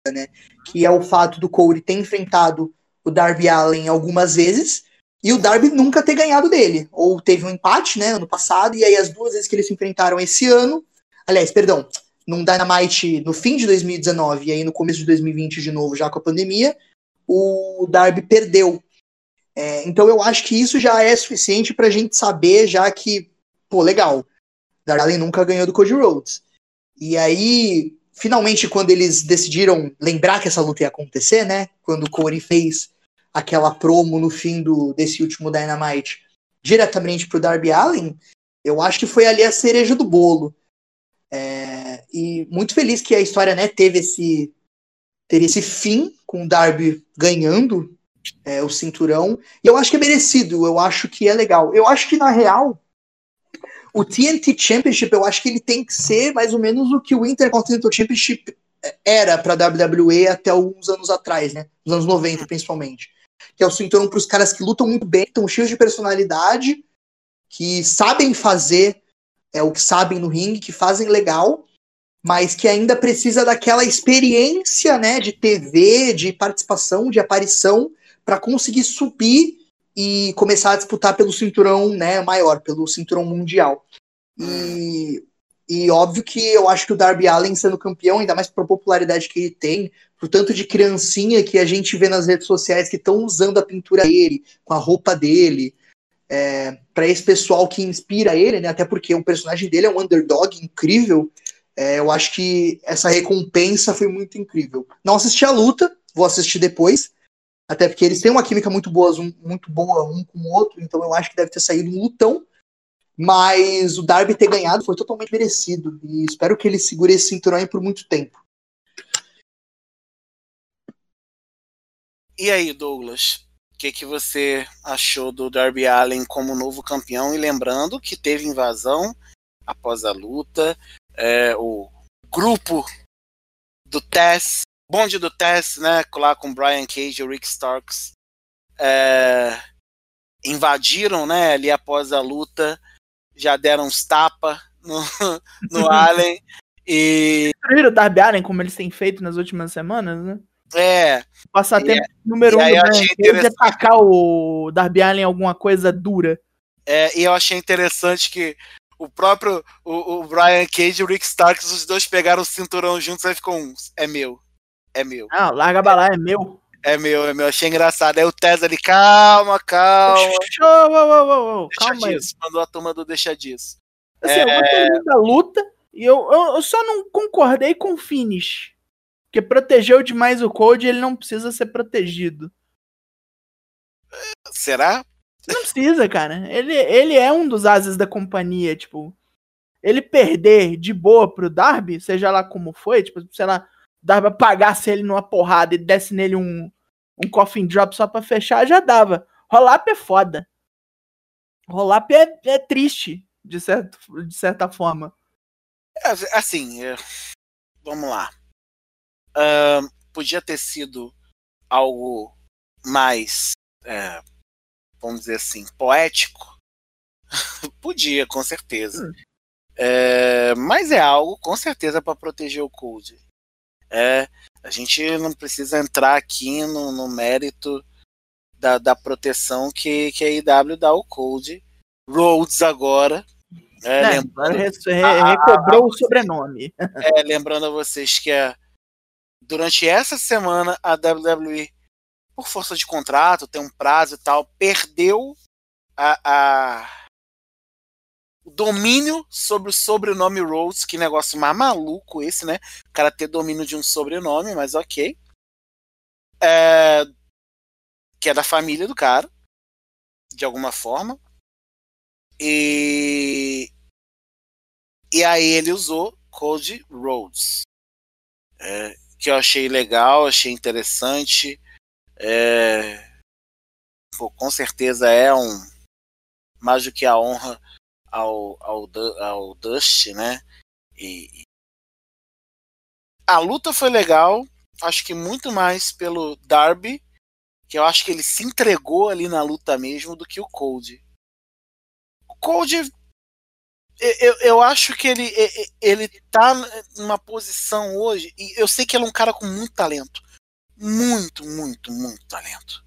né? Que é o fato do Corey ter enfrentado o Darby Allen algumas vezes e o Darby nunca ter ganhado dele. Ou teve um empate, né, ano passado, e aí as duas vezes que eles se enfrentaram esse ano, aliás, perdão, num Dynamite no fim de 2019 e aí no começo de 2020 de novo, já com a pandemia, o Darby perdeu é, então eu acho que isso já é suficiente pra gente saber, já que, pô, legal, Darlene nunca ganhou do Cody Rhodes. E aí, finalmente, quando eles decidiram lembrar que essa luta ia acontecer, né? Quando o Cody fez aquela promo no fim do, desse último Dynamite diretamente pro Darby Allen, eu acho que foi ali a cereja do bolo. É, e muito feliz que a história né, teve esse teve esse fim com o Darby ganhando é, o cinturão. E eu acho que é merecido, eu acho que é legal. Eu acho que, na real, o TNT Championship, eu acho que ele tem que ser mais ou menos o que o Intercontinental Championship era para a WWE até alguns anos atrás, né? Nos anos 90, principalmente. Que é o cinturão para os caras que lutam muito bem, estão cheios de personalidade, que sabem fazer é, o que sabem no ringue, que fazem legal, mas que ainda precisa daquela experiência, né, de TV, de participação, de aparição, para conseguir subir e começar a disputar pelo cinturão né, maior, pelo cinturão mundial. E, e óbvio que eu acho que o Darby Allen sendo campeão, ainda mais a popularidade que ele tem, por tanto de criancinha que a gente vê nas redes sociais que estão usando a pintura dele, com a roupa dele, é, para esse pessoal que inspira ele, né, até porque o personagem dele é um underdog incrível, É, eu acho que essa recompensa foi muito incrível. Não assisti a luta, vou assistir depois. Até porque eles têm uma química muito boa, um, muito boa um com o outro, então eu acho que deve ter saído um lutão. Mas o Darby ter ganhado foi totalmente merecido. E espero que ele segure esse cinturão aí por muito tempo.
E aí, Douglas? O que, que você achou do Darby Allen como novo campeão? E lembrando que teve invasão após a luta. É, o grupo do Tess, bonde do Tess, né? Lá com Brian Cage e Rick Starks. É, invadiram, né? Ali após a luta. Já deram uns tapas no, no Allen. E.
Destruíram o Darby Allen, como eles têm feito nas últimas semanas, né?
É.
Passatempo número
e
um
aí
do Brian é atacar o Darby Allen em alguma coisa dura.
É, e eu achei interessante que o próprio o, o Brian Cage e o Rick Starks, os dois pegaram o cinturão juntos, aí ficou um. É meu. É meu.
Ah, larga pra lá, é meu.
É meu, é meu. Achei engraçado. Aí o Tess ali, calma, calma.
Show, uou, uou, uou,
Deixa
calma aí.
disso. Mandou a turma do deixa disso.
Assim, eu gostei muito da luta e eu, eu, eu só não concordei com o finish. Porque protegeu demais o Code e ele não precisa ser protegido.
Será?
Não precisa, cara. Ele, ele é um dos ases da companhia, tipo. Ele perder de boa pro Darby, seja lá como foi, tipo, sei lá, o Darby apagasse ele numa porrada e desse nele um, um coffin drop só pra fechar, já dava. Roll-up é foda. Roll-up é, é triste, de, certo, de certa forma.
É, assim, é, vamos lá. Ahn, podia ter sido algo mais, é, vamos dizer assim, poético. podia, com certeza. É, mas é algo, com certeza, para proteger o Cold. É, a gente não precisa entrar aqui no, no mérito da, da proteção que, que a IW dá ao Cold. Rhodes agora. É,
É,
lembrando-
agora re- re- recobrou o sobrenome.
é, lembrando a vocês que é, durante essa semana a WWE, por força de contrato, tem um prazo e tal, perdeu a, a- domínio sobre o sobrenome Rhodes, que negócio mais maluco esse, né? O cara ter domínio de um sobrenome, mas ok. É, que é da família do cara, de alguma forma. E e aí ele usou Code Rhodes. É, que eu achei legal, achei interessante. É, pô, com certeza é um mais do que a honra ao, ao, ao Dust, né? E, a luta foi legal, acho que muito mais pelo Darby, que eu acho que ele se entregou ali na luta mesmo, do que o Cold. O Cold eu, eu acho que ele, ele tá numa posição hoje, e eu sei que ele é um cara com muito talento. Muito, muito, muito talento.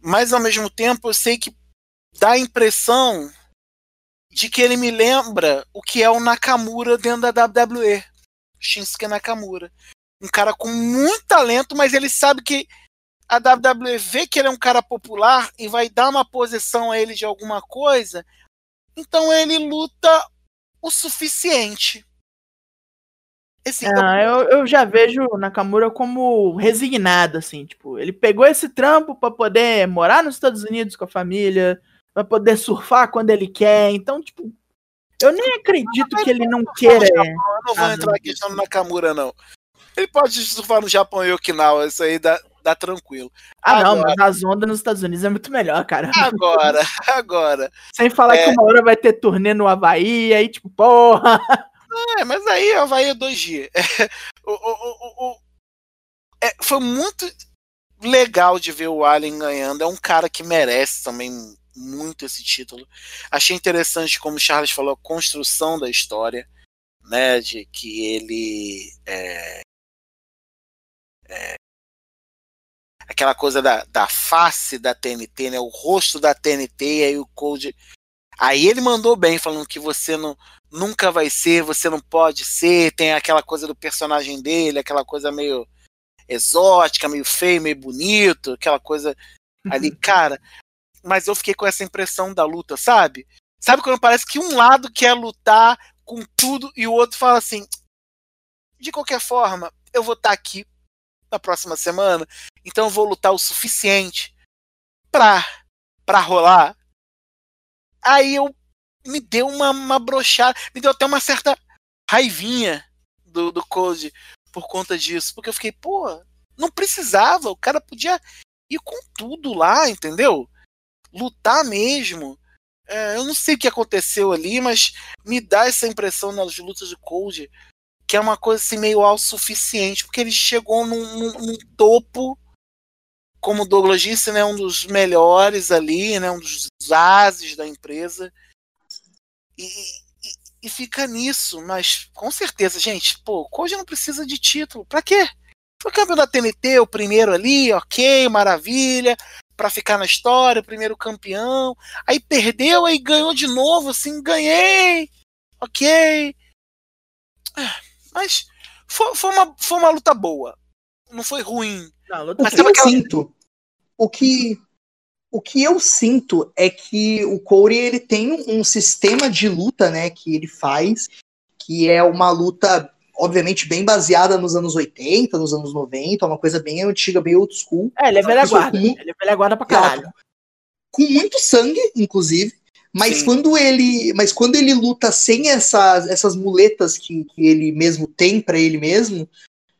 Mas ao mesmo tempo eu sei que dá a impressão de que ele me lembra o que é o Nakamura dentro da WWE. Shinsuke Nakamura. Um cara com muito talento, mas ele sabe que a WWE vê que ele é um cara popular e vai dar uma posição a ele de alguma coisa então ele luta o suficiente.
Ah, eu, eu já vejo o Nakamura como resignado, assim, tipo, ele pegou esse trampo pra poder morar nos Estados Unidos com a família, pra poder surfar quando ele quer, então, tipo, eu nem acredito que ele não queira.
eu não vou
Ah,
entrar
não.
na questão do Nakamura, não. Ele pode surfar no Japão e Okinawa, isso aí dá, dá tranquilo.
Ah, não,
Agora-
mas as ondas nos Estados Unidos é muito melhor, cara.
Agora, agora.
Sem falar
É.
que uma hora vai ter turnê no Havaí, aí, tipo, porra.
É, mas aí Havaí é dois dias. O- o- o- o- é, foi muito legal de ver o Allen ganhando. É um cara que merece também muito esse título. Achei interessante, como o Charles falou, a construção da história, né? De que ele. É, é, aquela coisa da, da face da TNT, né? O rosto da TNT, e aí o Cold. Aí ele mandou bem, falando que você não, nunca vai ser, você não pode ser, tem aquela coisa do personagem dele, aquela coisa meio exótica, meio feio, meio bonito, aquela coisa ali, cara. Mas eu fiquei com essa impressão da luta, sabe? Sabe quando parece que um lado quer lutar com tudo, e o outro fala assim: de qualquer forma, eu vou estar aqui na próxima semana, então eu vou lutar o suficiente pra, pra rolar. Aí eu me deu uma, uma brochada, me deu até uma certa raivinha do, do Code por conta disso, porque eu fiquei, pô, não precisava, o cara podia ir com tudo lá, entendeu? Lutar mesmo. É, eu não sei o que aconteceu ali, mas me dá essa impressão nas lutas de Cold que é uma coisa assim meio autossuficiente, porque ele chegou num, num, num, topo, como o Douglas disse, né, um dos melhores ali, né, um dos ases da empresa. E, e, e, fica nisso, mas com certeza, gente, pô, Koji não precisa de título. Pra quê? Foi campeão da TNT, o primeiro ali, ok, maravilha, para ficar na história, o primeiro campeão. Aí perdeu, aí ganhou de novo, assim, ganhei, ok. Ah, mas foi, foi, uma, foi uma luta boa. Não foi ruim.
Não, o que eu aquela... sinto, o que, o que eu sinto é que o Corey ele tem um sistema de luta, né, que ele faz, que é uma luta obviamente bem baseada nos anos 80, nos anos 90, uma coisa bem antiga, bem old school.
É, ele é velha guarda. Com, ele é velha guarda pra caralho.
Com muito sangue, inclusive. Mas Sim. quando ele, mas quando ele luta sem essas, essas muletas que, que ele mesmo tem para ele mesmo,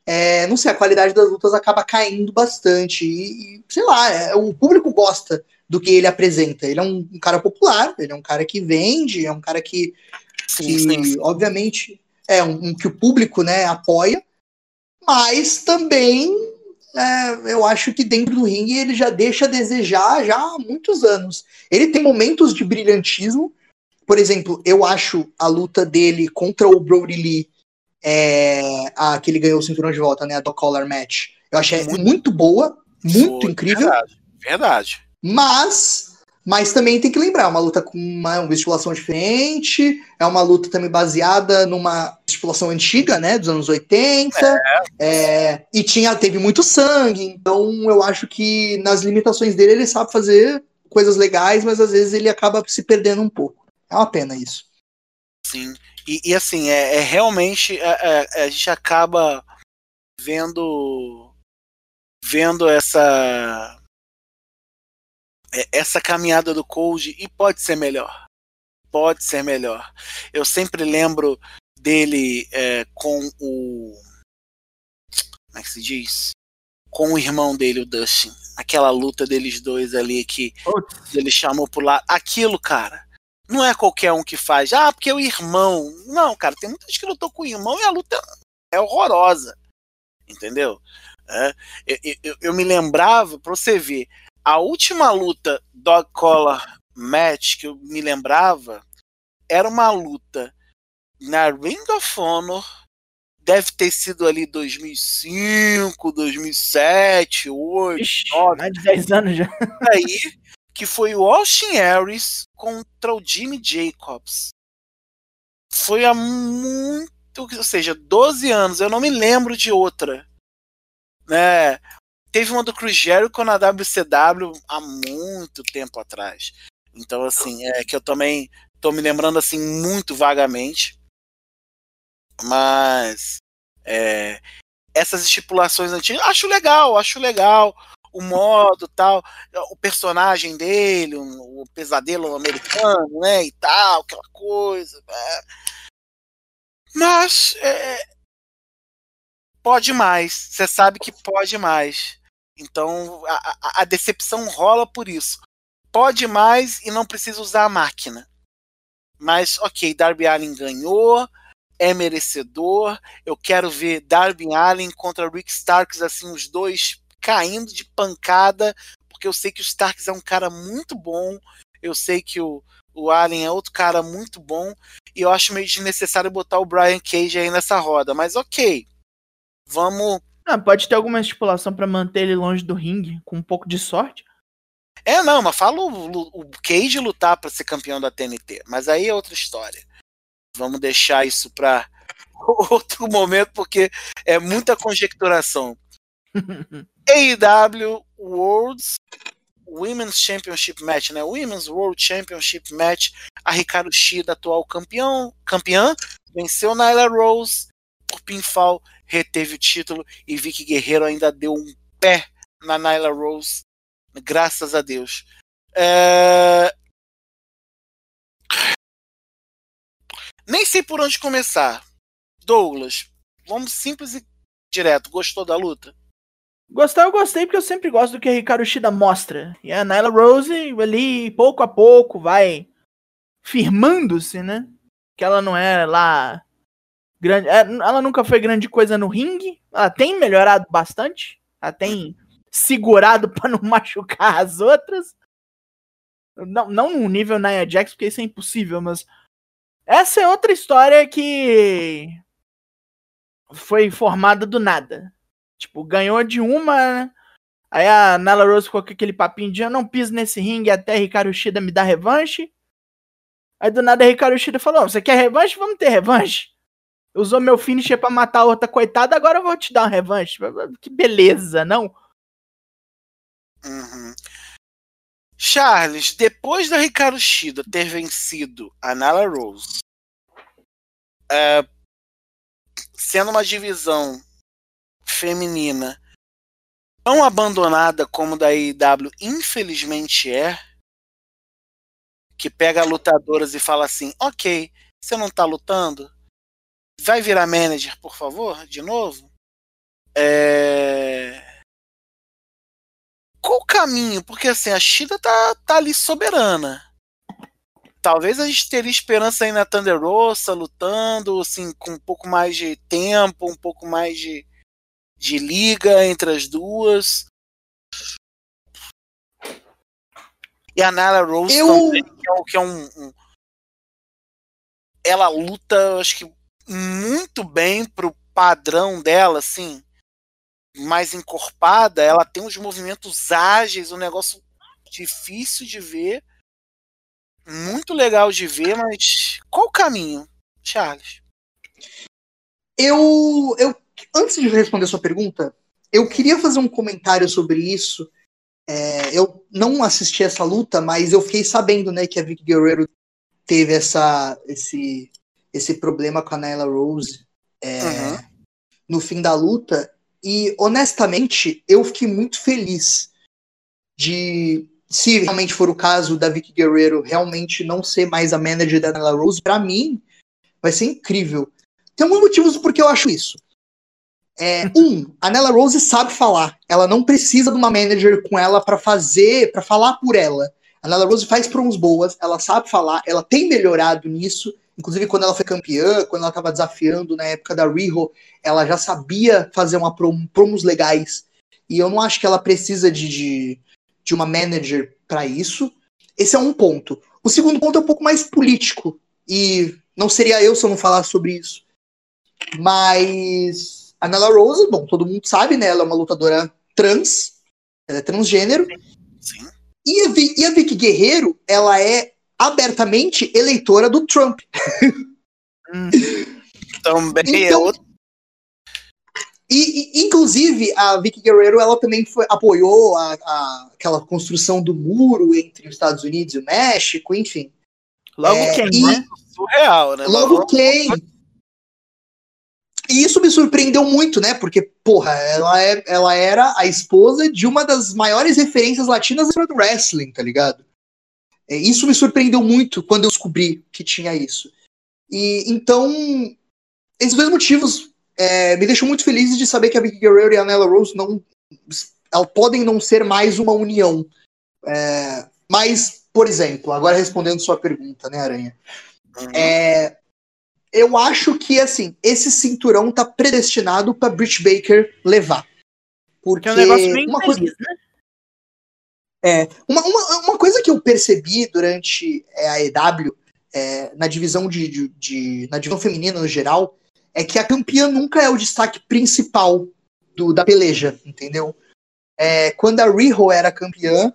é, não sei, a qualidade das lutas acaba caindo bastante. E, e sei lá, é, o público gosta do que ele apresenta. Ele é um, um, cara popular, ele é um cara que vende, é um cara que, sim, que sim, sim. obviamente, é um, um, que o público né, apoia, mas também é, eu acho que dentro do ringue ele já deixa a desejar já há muitos anos. Ele tem momentos de brilhantismo. Por exemplo, eu acho a luta dele contra o Brody Lee, é, a que ele ganhou o cinturão de volta, né? A do Collar Match. Eu achei muito, muito boa, muito Foi, incrível.
Verdade, verdade.
Mas mas também tem que lembrar, é uma luta com uma, uma estipulação diferente, é uma luta também baseada numa estipulação antiga, né, dos anos 80, é. É, e tinha, teve muito sangue, então eu acho que nas limitações dele ele sabe fazer coisas legais, mas às vezes ele acaba se perdendo um pouco. É uma pena isso.
Sim, e, e assim, é, é realmente, é, é, a gente acaba vendo vendo essa essa caminhada do Cold e pode ser melhor. Pode ser melhor. Eu sempre lembro dele é, com o. Como é que se diz? Com o irmão dele, o Dustin. Aquela luta deles dois ali que ele chamou por lá. Aquilo, cara, não é qualquer um que faz. Ah, porque é o irmão. Não, cara, tem muita gente que lutou com o irmão e a luta é horrorosa. Entendeu? É, eu, eu, eu, me lembrava, pra você ver, a última luta Dog Collar Match que eu me lembrava era uma luta na Ring of Honor. Deve ter sido ali 2005, 2007, 2008, Ixi, 2009.
Mais de 10 anos já.
Aí, que foi o Austin Harris contra o Jimmy Jacobs. Foi há muito, ou seja, 12 anos. Eu não me lembro de outra. Né? Teve uma do Chris Jericho na WCW há muito tempo atrás. Então, assim, é que eu também tô me lembrando assim muito vagamente. Mas é, essas estipulações antigas, acho legal, acho legal o modo tal, o personagem dele, o, pesadelo americano, né, e tal, aquela coisa. É. Mas é, pode mais, você sabe que pode mais. Então a, a, decepção rola por isso. Pode mais e não precisa usar a máquina. Mas ok, Darby Allin ganhou, é merecedor. Eu quero ver Darby Allin contra Rick Starks, assim, os dois caindo de pancada, porque eu sei que o Starks é um cara muito bom. Eu sei que o, o Allen é outro cara muito bom. E eu acho meio desnecessário botar o Brian Cage aí nessa roda. Mas ok. Vamos
ah, pode ter alguma estipulação para manter ele longe do ringue, com um pouco de sorte.
É, não, mas fala o, o Cage lutar para ser campeão da TNT. Mas aí é outra história. Vamos deixar isso para outro momento, porque é muita conjecturação. AEW Worlds Women's Championship Match, né? Women's World Championship Match. A Ricardo Shida, atual campeão, campeã, venceu Nyla Rose por pinfall, reteve o título e Vicky Guerreiro ainda deu um pé na Nyla Rose, graças a Deus. É... Nem sei por onde começar. Douglas, vamos simples e direto. Gostou da luta?
Gostar eu gostei porque eu sempre gosto do que a Ricardo Shida mostra. E a Nyla Rose ali, pouco a pouco, vai firmando-se, né? Que ela não é lá grande. é, Ela nunca foi grande coisa no ringue. Ela tem melhorado bastante. Ela tem segurado para não machucar as outras. Não, não nível Nia Jax, porque isso é impossível, mas essa é outra história que foi formada do nada. Tipo, ganhou de uma. Aí a Nala Rose ficou com aquele papinho de eu não piso nesse ringue até Ricardo Shida me dar revanche. Aí do nada Ricardo Shida falou: Você quer revanche? Vamos ter revanche. Usou meu finisher pra matar outra coitada, agora eu vou te dar uma revanche. Que beleza, não?
Uhum. Charles, depois da Ricardo Shida ter vencido a Nala Rose, é, sendo uma divisão feminina tão abandonada como da IW infelizmente é, que pega lutadoras e fala assim: ok, você não tá lutando? Vai virar manager, por favor, de novo? É... Qual o caminho? Porque assim, a Shida tá, tá ali soberana. Talvez a gente teria esperança aí na Thunder Rosa lutando, assim, com um pouco mais de tempo, um pouco mais de, de liga entre as duas. E a Nala Rose
Eu-
também, que é, um- que é um, um- Ela luta, acho que, muito bem pro padrão dela, assim. Mais encorpada. Ela tem uns movimentos ágeis, um negócio difícil de ver. Muito legal de ver, mas qual o caminho, Charles?
Eu, eu, antes de responder sua pergunta, eu queria fazer um comentário sobre isso. É, eu não assisti essa luta, mas eu fiquei sabendo, né, que a Vicky Guerrero teve essa, esse, esse problema com a Nyla Rose é,
Uhum.
no fim da luta. E honestamente, eu fiquei muito feliz de, se realmente for o caso da Vicky Guerrero realmente não ser mais a manager da Nyla Rose, pra mim vai ser incrível. Tem alguns motivos do porquê eu acho isso. É, um, a Nella Rose sabe falar. Ela não precisa de uma manager com ela pra fazer, pra falar por ela. A Nella Rose faz promos boas, ela sabe falar, ela tem melhorado nisso. Inclusive, quando ela foi campeã, quando ela tava desafiando na época da Riho, ela já sabia fazer uma prom, promos legais. E eu não acho que ela precisa de, de, de uma manager pra isso. Esse é um ponto. O segundo ponto é um pouco mais político. E não seria eu se eu não falasse sobre isso. Mas a Nella Rose, bom, todo mundo sabe, né? Ela é uma lutadora trans, ela é transgênero.
Sim.
E a, Vi- e a Vicky Guerreiro, ela é abertamente eleitora do Trump.
Também é
Então-
outro.
E, e, inclusive, a Vicky Guerreiro, ela também foi- apoiou a, a- aquela construção do muro entre os Estados Unidos e o México, enfim.
Logo
É,
quem,
e-
né?
surreal, né?
Logo
Mas
quem? E isso me surpreendeu muito, né? Porque, porra, ela, é, ela era a esposa de uma das maiores referências latinas do wrestling, tá ligado? É, isso me surpreendeu muito quando eu descobri que tinha isso. E então, esses dois motivos é, me deixam muito feliz de saber que a Vicky Guerrero e a Nella Rose não, elas podem não ser mais uma união. É, mas, por exemplo, agora respondendo sua pergunta, né, Aranha?
Uhum.
É, eu acho que assim esse cinturão tá predestinado para Britt Baker levar, porque
Que é um negócio bem
uma, coisa,
feliz, né?
É, uma, uma, uma coisa que eu percebi durante é, a EW é, na divisão de, de, de- na divisão feminina no geral é que a campeã nunca é o destaque principal do, da peleja, entendeu? É, quando a Riho era campeã,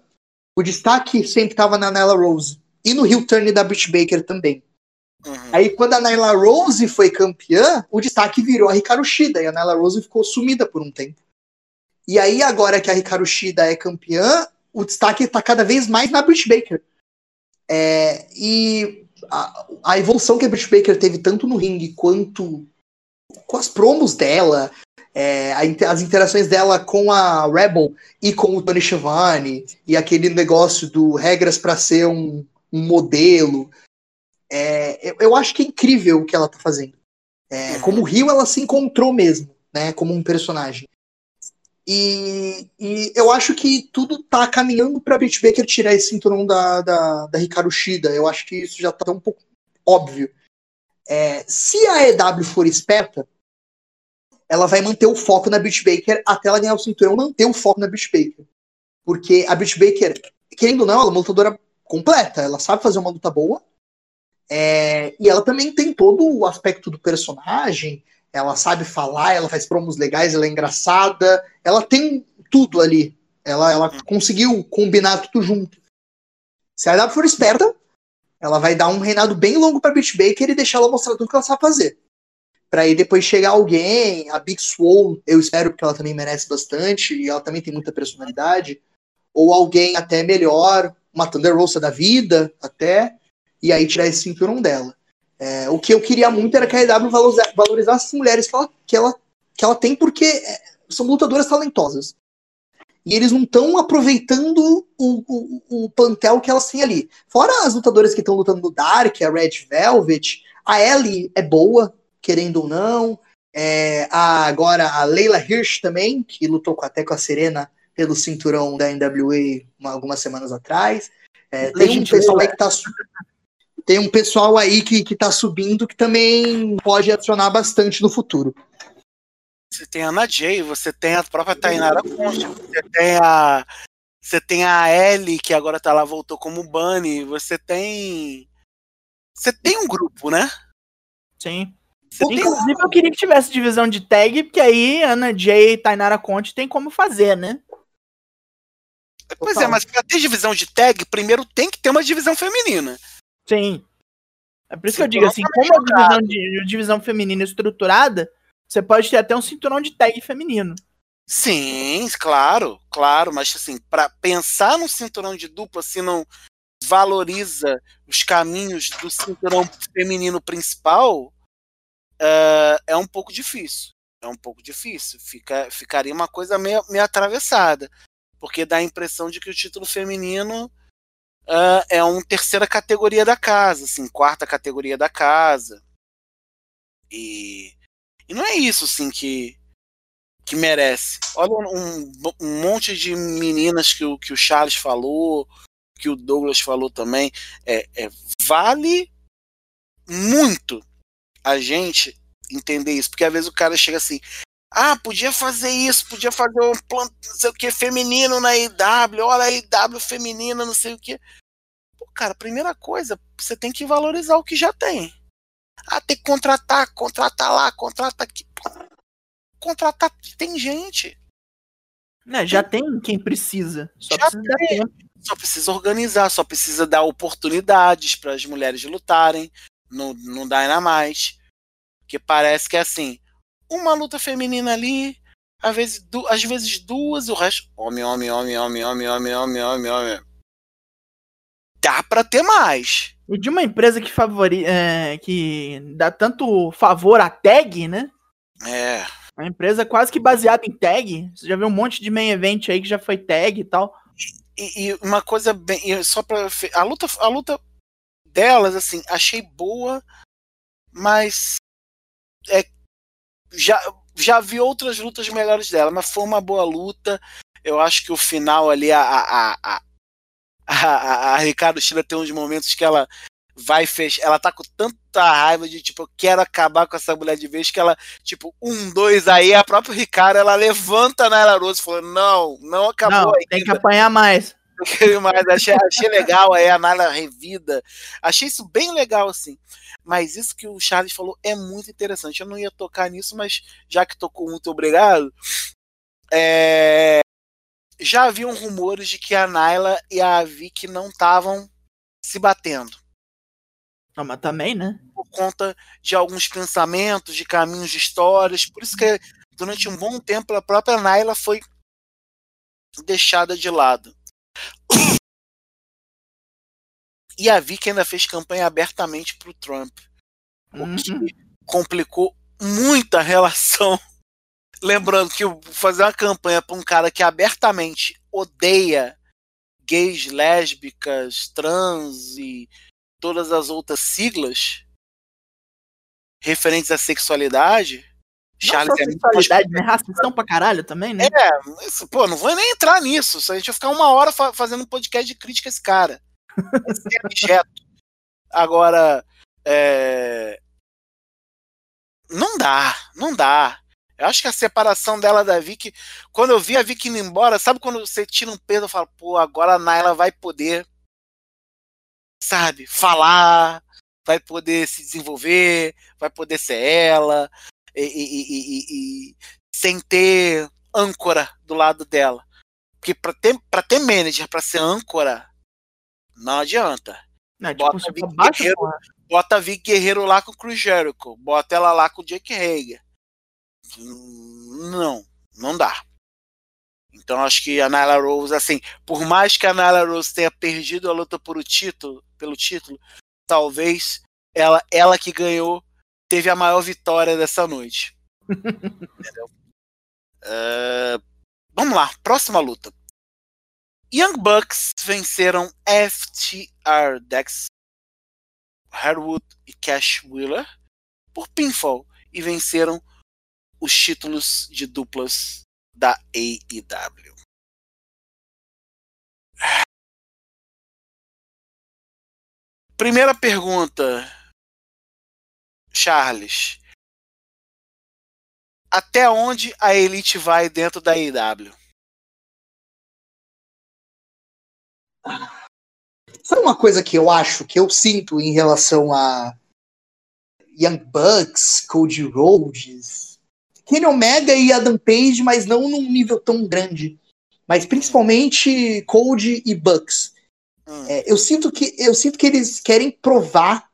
o destaque sempre tava na Nyla Rose e no heel turn da Britt Baker também.
Uhum.
Aí quando a Nyla Rose foi campeã, o destaque virou a Hikaru Shida e a Nyla Rose ficou sumida por um tempo. E aí agora que a Hikaru Shida é campeã, o destaque tá cada vez mais na Britt Baker. É, e a, a evolução que a Britt Baker teve tanto no ringue quanto com as promos dela, é, as interações dela com a Rebel e com o Tony Schiavone, e aquele negócio do regras para ser um, um modelo. É, eu, eu, acho que é incrível o que ela tá fazendo. É, como Rio, ela se encontrou mesmo, né, como um personagem. E, e, eu acho que tudo tá caminhando para Britt Baker tirar esse cinturão da, da, da Ricardo Shida. Eu acho que isso já tá um pouco óbvio. É, se a EW for esperta, ela vai manter o foco na Britt Baker até ela ganhar o cinturão, manter o foco na Britt Baker. Porque a Britt Baker, querendo ou não, ela é uma lutadora completa. Ela sabe fazer uma luta boa. É, e ela também tem todo o aspecto do personagem ela sabe falar, ela faz promos legais, ela é engraçada, ela tem tudo ali. Ela, ela conseguiu combinar tudo junto. Se a W for esperta, ela vai dar um reinado bem longo pra Britt Baker e deixar ela mostrar tudo que ela sabe fazer. Pra aí depois chegar alguém, a Big Swole, eu espero que ela também merece bastante, e ela também tem muita personalidade. Ou alguém até melhor, uma Thunder Rosa da vida, até, e aí tirar esse cinturão dela. É, o que eu queria muito era que a EW valorizasse as mulheres que ela, que ela, que ela tem, porque é, são lutadoras talentosas. E eles não estão aproveitando o, o, o, plantel que elas têm ali. Fora as lutadoras que estão lutando no Dark, a Red Velvet, a Ellie é boa, querendo ou não. É, a, agora a Leila Hirsch também, que lutou até com a Serena pelo cinturão da NWA uma, algumas semanas atrás. É, tem um pessoal aí que tá tem um pessoal aí que, que tá subindo que também pode adicionar bastante no futuro.
Você tem a Ana Jay, você tem a própria Tainara Concha, você tem a. Você tem a Ellie, que agora tá lá, voltou como Bunny, você tem. Você tem um grupo, né?
Sim. Inclusive, eu queria que tivesse divisão de tag, porque aí Ana Jay e Tainara Conte tem como fazer, né?
Pois é, mas pra ter divisão de tag, primeiro tem que ter uma divisão feminina.
Sim. É por isso que eu digo assim, como a divisão, de, divisão feminina estruturada, você pode ter até um cinturão de tag feminino.
Sim, claro, claro, mas assim, para pensar no cinturão de dupla, se não valoriza os caminhos do cinturão feminino principal, uh, é um pouco difícil. É um pouco difícil. Fica, ficaria uma coisa meio, meio atravessada. Porque dá a impressão de que o título feminino uh, é uma terceira categoria da casa, assim, quarta categoria da casa. E, e não é isso, assim, que, que merece. Olha um, um monte de meninas que o, que o Charles falou, que o Douglas falou também. É, é, vale muito a gente entender isso, porque às vezes o cara chega assim, ah, podia fazer isso, podia fazer um plano, não sei o que, feminino na IW, olha a IW feminina, não sei o que. Pô, cara, primeira coisa, você tem que valorizar o que já tem. Ah, tem que contratar, contratar lá, contratar aqui. Contratar, tem gente.
É, já tem quem precisa. Só precisa
dar tempo. Só precisa organizar, só precisa dar oportunidades para as mulheres lutarem no, no Dynamite. Que parece que é assim, uma luta feminina ali, às vezes, du às vezes duas, o resto. Homem, homem, homem, homem, homem, homem, homem, homem, homem. Dá pra ter mais.
E de uma empresa que favori é, que dá tanto favor a tag, né?
É.
Uma empresa quase que baseada em tag. Você já viu um monte de main event aí que já foi tag e tal.
E, e uma coisa bem. Só pra. A luta, a luta delas, assim, achei boa, mas. É já, já vi outras lutas melhores dela, mas foi uma boa luta. Eu acho que o final ali, a, a, a, a, a Ricardo Chila tem uns momentos que ela vai fechar. Ela tá com tanta raiva de tipo, eu quero acabar com essa mulher de vez que ela, tipo, um, dois, aí a própria Ricardo ela levanta na Ela Rose e falou: não, não acabou não,
ainda. Tem que apanhar mais.
Mais, achei, achei legal aí a Nala revida. Achei isso bem legal, assim. Mas isso que o Charles falou é muito interessante. Eu não ia tocar nisso, mas já que tocou, muito obrigado. É... Já haviam rumores de que a Naila e a Vicky não estavam se batendo.
Não, mas também, né?
Por conta de alguns pensamentos, de caminhos de histórias. Por isso que durante um bom tempo a própria Naila foi deixada de lado. E a Vicky ainda fez campanha abertamente pro Trump. O que
Uhum.
complicou muito a relação. Lembrando que fazer uma campanha pra um cara que abertamente odeia gays, lésbicas, trans e todas as outras siglas referentes à sexualidade.
Não
Charles
só
é muito
sexualidade, né? Racistão pra caralho também, né?
é, isso, pô, não vou nem entrar nisso. A gente vai ficar uma hora fa- fazendo um podcast de crítica a esse cara. Vai ser abjeto. Agora, é, não dá, não dá. Eu acho que a separação dela da Vicky, quando eu vi a Vicky indo embora, sabe quando você tira um peso e fala, pô, agora a Naila vai poder, sabe, falar, vai poder se desenvolver, vai poder ser ela, e, e- e- sem ter âncora do lado dela. Porque pra ter, pra ter manager, pra ser âncora, não adianta.
Não,
Bota
tipo, baixo,
Guerreiro.
porra.
Bota a Vic Guerreiro lá com o Chris Jericho, bota ela lá com o Jake Hager. Não, não dá. Então acho que a Nyla Rose, assim, por mais que a Nyla Rose tenha perdido a luta por o título, pelo título, talvez ela, ela que ganhou teve a maior vitória dessa noite. É, vamos lá, próxima luta. Young Bucks venceram FTR Dex, Harwood e Cash Wheeler por pinfall e venceram os títulos de duplas da AEW. Primeira pergunta, Charles. Até onde a Elite vai dentro da AEW?
Sabe uma coisa que eu acho, que eu sinto em relação a Young Bucks, Cody Rhodes, Kenny Omega e Adam Page, mas não num nível tão grande. Mas principalmente Cody e Bucks.
Hum,
É, eu sinto que eu sinto que eles querem provar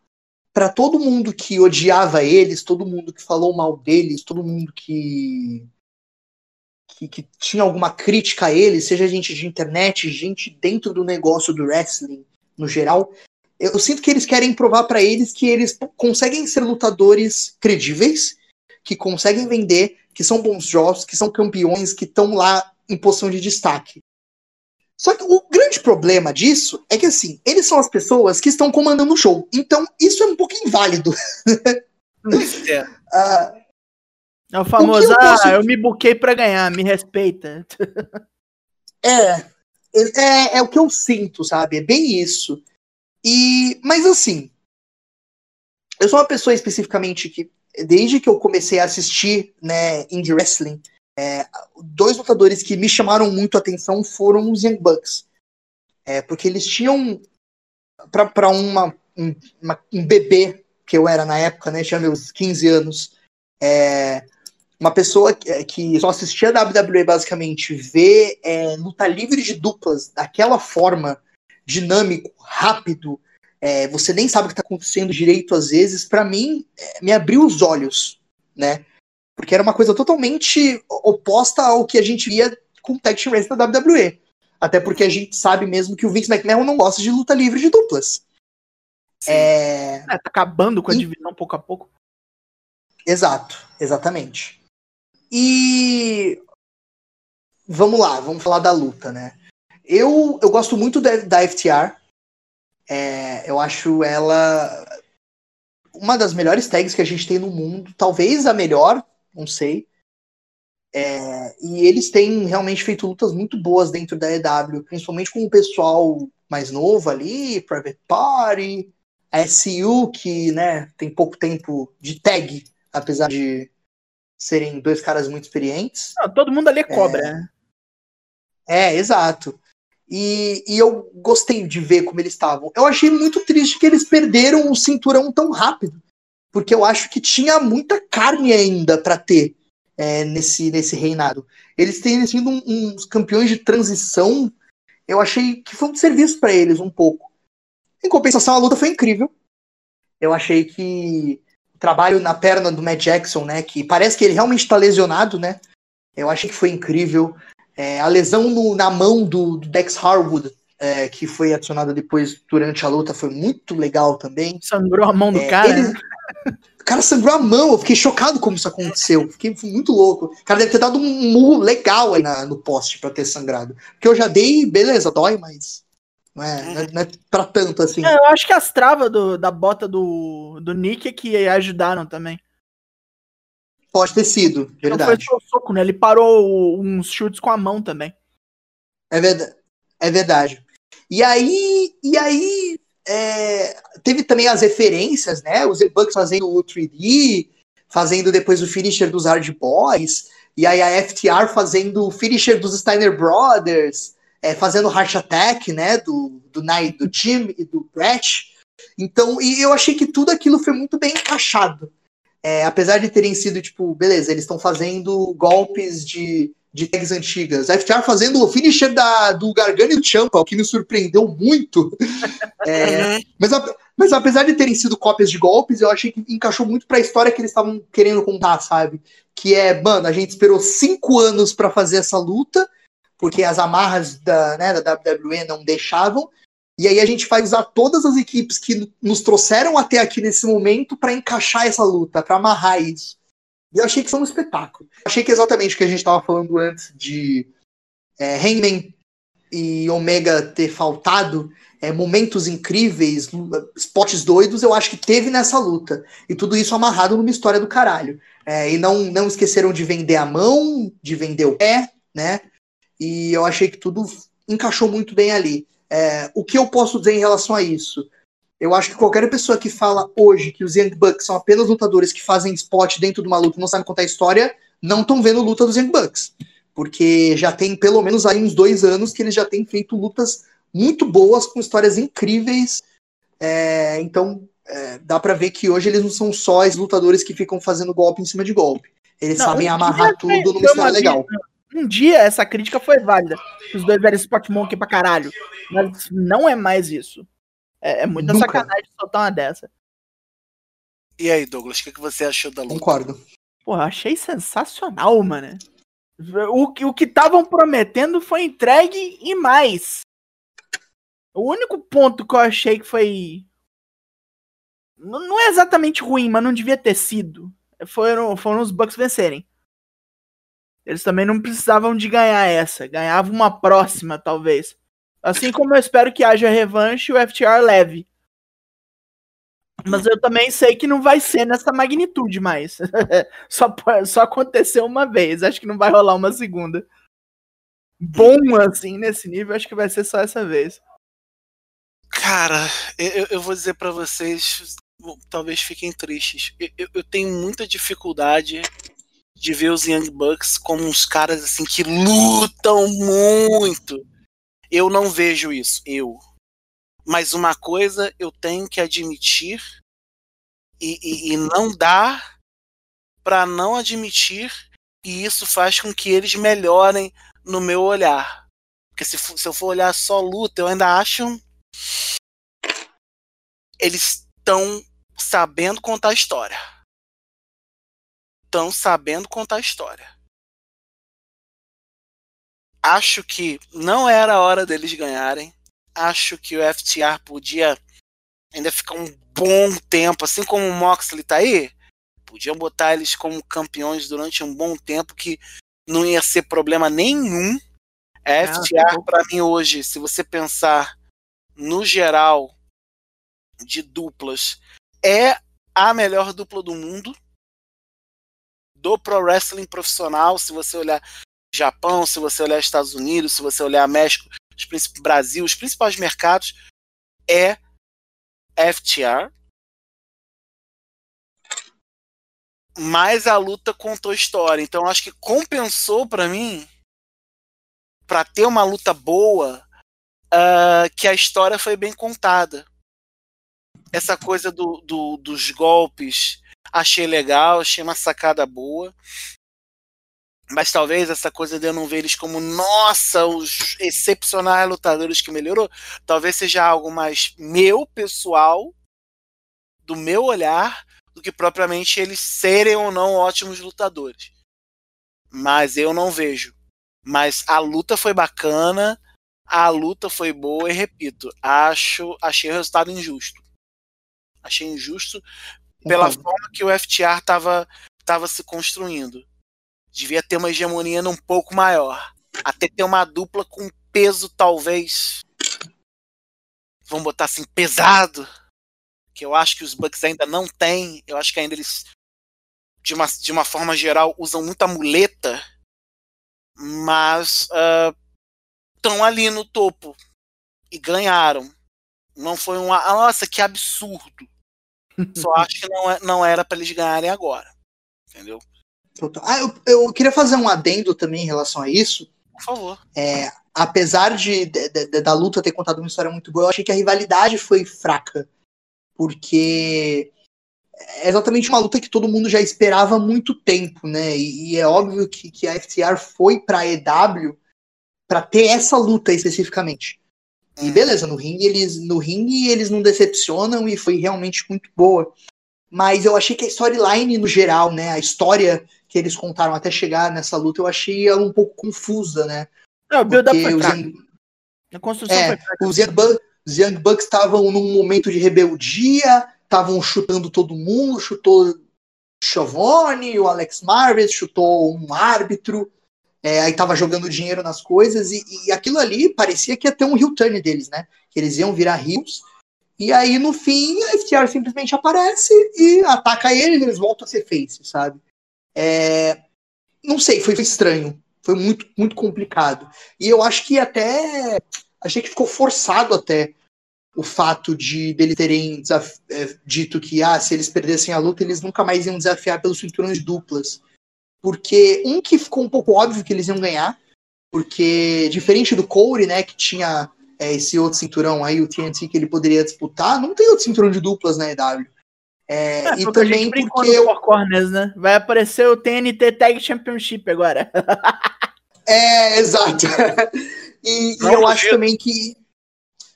pra todo mundo que odiava eles, todo mundo que falou mal deles, todo mundo que que, que tinha alguma crítica a eles, seja gente de internet, gente dentro do negócio do wrestling no geral. Eu sinto que eles querem provar pra eles que eles conseguem ser lutadores credíveis, que conseguem vender, que são bons jogos, que são campeões, que estão lá em posição de destaque. Só que o grande problema disso é que, assim, eles são as pessoas que estão comandando o show. Então, isso é um pouco inválido.
é,
Ah,
É o famoso,
O eu
ah,
posso-
eu me buquei pra ganhar, me respeita.
é, é, é o que eu sinto, sabe? É bem isso. E, mas assim, eu sou uma pessoa especificamente que, desde que eu comecei a assistir, né, indie wrestling, é, dois lutadores que me chamaram muito a atenção foram os Young Bucks. É, porque eles tinham, uma, um, um bebê que eu era na época, né, tinha meus 15 anos, é, uma pessoa que, que só assistia a WWE basicamente, ver é, luta livre de duplas daquela forma, dinâmico, rápido, é, você nem sabe o que está acontecendo direito às vezes, para mim, é, me abriu os olhos, né? Porque era uma coisa totalmente oposta ao que a gente via com o Tag Team Wrestling da WWE. Até porque a gente sabe mesmo que o Vince McMahon não gosta de luta livre de duplas. É,
É, tá acabando com a
E-
divisão pouco a pouco.
Exato, exatamente. E vamos lá, vamos falar da luta, né? Eu, eu gosto muito da, da FTR. É, eu acho ela uma das melhores tags que a gente tem no mundo, talvez a melhor, não sei. É, e eles têm realmente feito lutas muito boas dentro da EW, principalmente com o pessoal mais novo ali, Private Party, a SU, que né, tem pouco tempo de tag, apesar de serem dois caras muito experientes.
Não, todo mundo ali é cobra, né?
É, exato. E, e eu gostei de ver como eles estavam. Eu achei muito triste que eles perderam o cinturão tão rápido, porque eu acho que tinha muita carne ainda para ter é, nesse, nesse reinado. Eles têm sido um- uns campeões de transição. Eu achei que foi um serviço para eles um pouco. Em compensação, a luta foi incrível. Eu achei que o trabalho na perna do Matt Jackson, né, que parece que ele realmente está lesionado, né? Eu achei que foi incrível. É, a lesão no- na mão do, do Dex Harwood é, que foi adicionada depois durante a luta, foi muito legal também.
Sangrou a mão do
É,
cara.
ele-? O cara sangrou a mão, eu fiquei chocado como isso aconteceu. Fiquei muito louco. O cara deve ter dado um murro legal aí na- no poste pra ter sangrado. Porque eu já dei, beleza, dói, mas não é, não é, não é pra tanto assim.
É, eu acho que as travas do- da bota do, do Nick é que ajudaram também.
Pode ter sido,
Não foi
verdade.
só soco, né? Ele parou uns chutes com a mão também.
É verdade. É verdade. E aí, e aí é, teve também as referências, né? Os Bucks fazendo o 3D, fazendo depois o finisher dos Hard Boys, e aí a FTR fazendo o finisher dos Steiner Brothers, é, fazendo o Heart Attack, né? Do, do, do Jim e do Brett. Então, e eu achei que tudo aquilo foi muito bem encaixado. É, apesar de terem sido, tipo, beleza, eles estão fazendo golpes de, de tags antigas. A FTR fazendo o finisher da, do Gargano e do Champa, o que me surpreendeu muito. É,
Uhum.
mas, a- mas apesar de terem sido cópias de golpes, eu achei que encaixou muito pra história que eles estavam querendo contar, sabe? Que é, mano, a gente esperou cinco anos pra fazer essa luta, porque as amarras da, né, da WWE não deixavam. E aí a gente vai usar todas as equipes que nos trouxeram até aqui nesse momento pra encaixar essa luta, pra amarrar isso. E eu achei que foi um espetáculo. Achei que exatamente o que a gente estava falando antes de é, Hangman e Omega ter faltado, é, momentos incríveis, spots doidos, eu acho que teve nessa luta. E tudo isso amarrado numa história do caralho. É, e não, não esqueceram de vender a mão, de vender o pé, né? E eu achei que tudo encaixou muito bem ali. É, o que eu posso dizer em relação a isso? Eu acho que qualquer pessoa que fala hoje que os Young Bucks são apenas lutadores que fazem spot dentro de uma luta e não sabem contar história, não estão vendo luta dos Young Bucks. Porque já tem pelo menos aí uns dois anos que eles já têm feito lutas muito boas, com histórias incríveis. É, então, é, dá pra ver que hoje eles não são só os lutadores que ficam fazendo golpe em cima de golpe. Eles
Não,
sabem
um
amarrar tudo numa história legal.
Um dia essa crítica foi válida. Os dois eram Spot Monkey pra caralho. Mas não é mais isso. É, é muita
Nunca.
sacanagem soltar uma dessa.
E aí, Douglas, o que, que você achou da luta?
Concordo.
Porra, achei sensacional, mano. O, que- o que estavam prometendo foi entregue e mais. O único ponto que eu achei que foi. Não não é exatamente ruim, mas não devia ter sido. Foram, foram os Bucks vencerem. Eles também não precisavam de ganhar essa. Ganhavam uma próxima, talvez. Assim como eu espero que haja revanche e o FTR leve. Mas eu também sei que não vai ser nessa magnitude mais. só, só aconteceu uma vez. Acho que não vai rolar uma segunda. Bom assim, nesse nível, acho que vai ser só essa vez.
Cara, eu, eu vou dizer pra vocês, talvez fiquem tristes. Eu- eu tenho muita dificuldade de ver os Young Bucks como uns caras assim que lutam muito. Eu não vejo isso, eu. Mas uma coisa eu tenho que admitir e, e- e não dá pra não admitir e isso faz com que eles melhorem no meu olhar. Porque se, se eu for olhar só luta, eu ainda acho eles estão sabendo contar a história. Estão sabendo contar a história. Acho que não era a hora deles ganharem. Acho que o FTR podia ainda ficar um bom tempo, assim como o Moxley tá aí. Podiam botar eles como campeões durante um bom tempo que não ia ser problema nenhum. A
Ah,
FTR, para mim, hoje, se você pensar no geral de duplas, é a melhor dupla do mundo do pro wrestling profissional. Se você olhar Japão, se você olhar Estados Unidos, se você olhar México, os Brasil, os principais mercados, é FTR. Mas a luta contou história, então acho que compensou pra mim pra ter uma luta boa ah, que a história foi bem contada. Essa coisa do, do- dos golpes achei legal, achei uma sacada boa. Mas talvez essa coisa de eu não ver eles como, nossa, os excepcionais lutadores que melhorou, talvez seja algo mais meu, pessoal, do meu olhar, do que propriamente eles serem ou não ótimos lutadores. Mas eu não vejo. Mas a luta foi bacana, A luta foi boa e repito, acho, achei o resultado injusto. Achei injusto pela forma que o FTR estava tava se construindo. Devia ter uma hegemonia um pouco maior. Até ter uma dupla com peso, talvez. Vamos botar assim, pesado. Que eu acho que os Bucks ainda não têm. Eu acho que ainda eles, de uma, de uma forma geral, usam muita muleta. Mas estão ali no topo. E ganharam. Não foi um. Nossa, que absurdo. Só acho que não, é- não era para eles ganharem agora. Entendeu?
Total. Ah, eu, eu queria fazer um adendo também em relação a isso.
Por favor.
É, apesar de, de- de- da luta ter contado uma história muito boa, eu achei que a rivalidade foi fraca. Porque é exatamente uma luta que todo mundo já esperava há muito tempo, né? E, e é óbvio que, que a FTR foi pra EW pra ter essa luta especificamente. E
Hum.
beleza, no ringue eles no ringue eles não decepcionam e foi realmente muito boa. Mas eu achei que a storyline no geral, né, a história que eles contaram até chegar nessa luta, eu achei ela um pouco confusa, né?
Não, o build-up
Porque os. Young,
A construção
é, os Young Bucks os Young Bucks estavam num momento de rebeldia, estavam chutando todo mundo, chutou o Schiavone, o Alex Marves, chutou um árbitro, é, aí tava jogando dinheiro nas coisas, e, e aquilo ali parecia que ia ter um heel turn deles, né? Que eles iam virar heels, e aí no fim a FTR simplesmente aparece e ataca eles, eles voltam a ser face, sabe? É, não sei, foi estranho, foi muito, muito complicado. E eu acho que até achei que ficou forçado até o fato de dele terem desaf- é, dito que ah, se eles perdessem a luta, eles nunca mais iam desafiar pelos cinturões duplas. Porque um que ficou um pouco óbvio que eles iam ganhar, porque diferente do Corey, né, que tinha é, esse outro cinturão aí, o TNT, que ele poderia disputar, não tem outro cinturão de duplas na EW. É,
É,
e também porque eu,
Corners, né? Vai aparecer o TNT Tag Championship agora.
É, exato. e, e eu acho também que.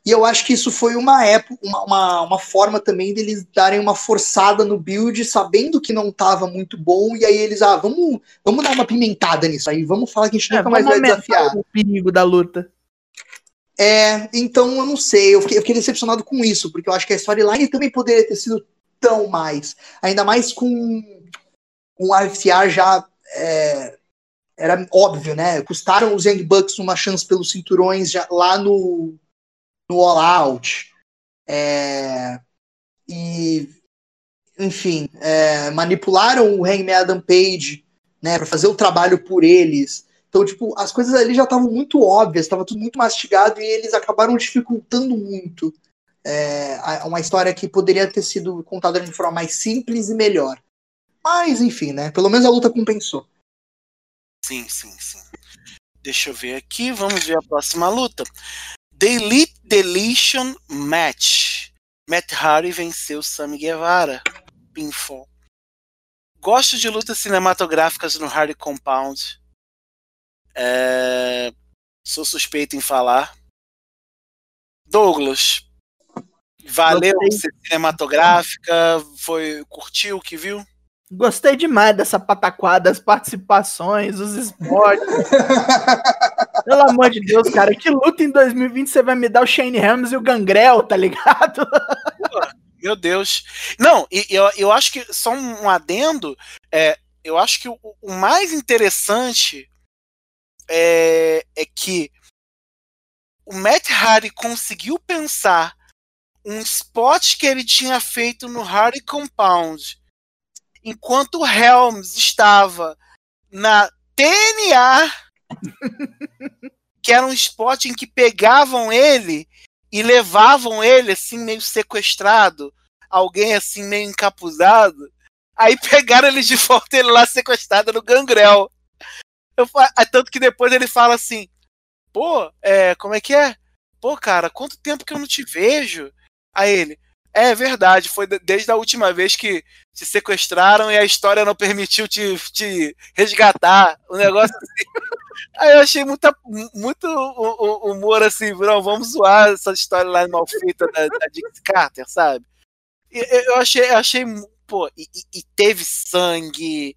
E eu acho que isso foi uma época, uma, uma, uma forma também deles darem uma forçada no build, sabendo que não tava muito bom, e aí eles, ah, vamos, vamos dar uma pimentada nisso aí, vamos falar que a gente
É,
nunca mais vai desafiar.
o perigo da luta.
É, então eu não sei, eu fiquei, eu fiquei decepcionado com isso, porque eu acho que a storyline também poderia ter sido tão mais. Ainda mais com, a FTR já. é, era óbvio, né? Custaram os Young Bucks uma chance pelos cinturões já, lá no, no All Out. É, e, enfim, é, manipularam o Hangman Adam Page né, para fazer o trabalho por eles. Então, tipo, as coisas ali já estavam muito óbvias, estava tudo muito mastigado e eles acabaram dificultando muito é, uma história que poderia ter sido contada de forma mais simples e melhor. Mas, enfim, né? Pelo menos a luta compensou.
Sim, sim, sim. Deixa eu ver aqui, vamos ver a próxima luta. The Elite Deletion Match. Matt Hardy venceu Sammy Guevara. Pinfall. Gosto de lutas cinematográficas no Hardy Compound. É, Sou suspeito em falar. Douglas. Valeu
Gostei.
ser cinematográfica? Foi, curtiu o que viu?
Gostei demais dessa pataquada, as participações, os esportes. Pelo amor de Deus, cara, que luta em 2020 você vai me dar o Shane Helms e o Gangrel, tá ligado?
Meu Deus. Não, e eu, eu acho que, só um, um adendo, é, eu acho que o, o mais interessante é, é que o Matt Hardy conseguiu pensar um spot que ele tinha feito no Hardy Compound, enquanto o Helms estava na TNA, que era um spot em que pegavam ele e levavam ele assim meio sequestrado, alguém assim meio encapuzado. Aí pegaram ele de volta ele lá sequestrado no gangrel. Eu, ah, tanto que depois ele fala assim: "Pô, é, como é que é? Pô, cara, quanto tempo que eu não te vejo?" Aí ele: "É verdade, foi de- desde a última vez que te sequestraram e a história não permitiu te, te resgatar." O negócio assim. Aí eu achei muita, muito humor assim, não, vamos zoar essa história lá mal feita da, da Carter, sabe? Eu achei, eu achei, pô, e- e teve sangue,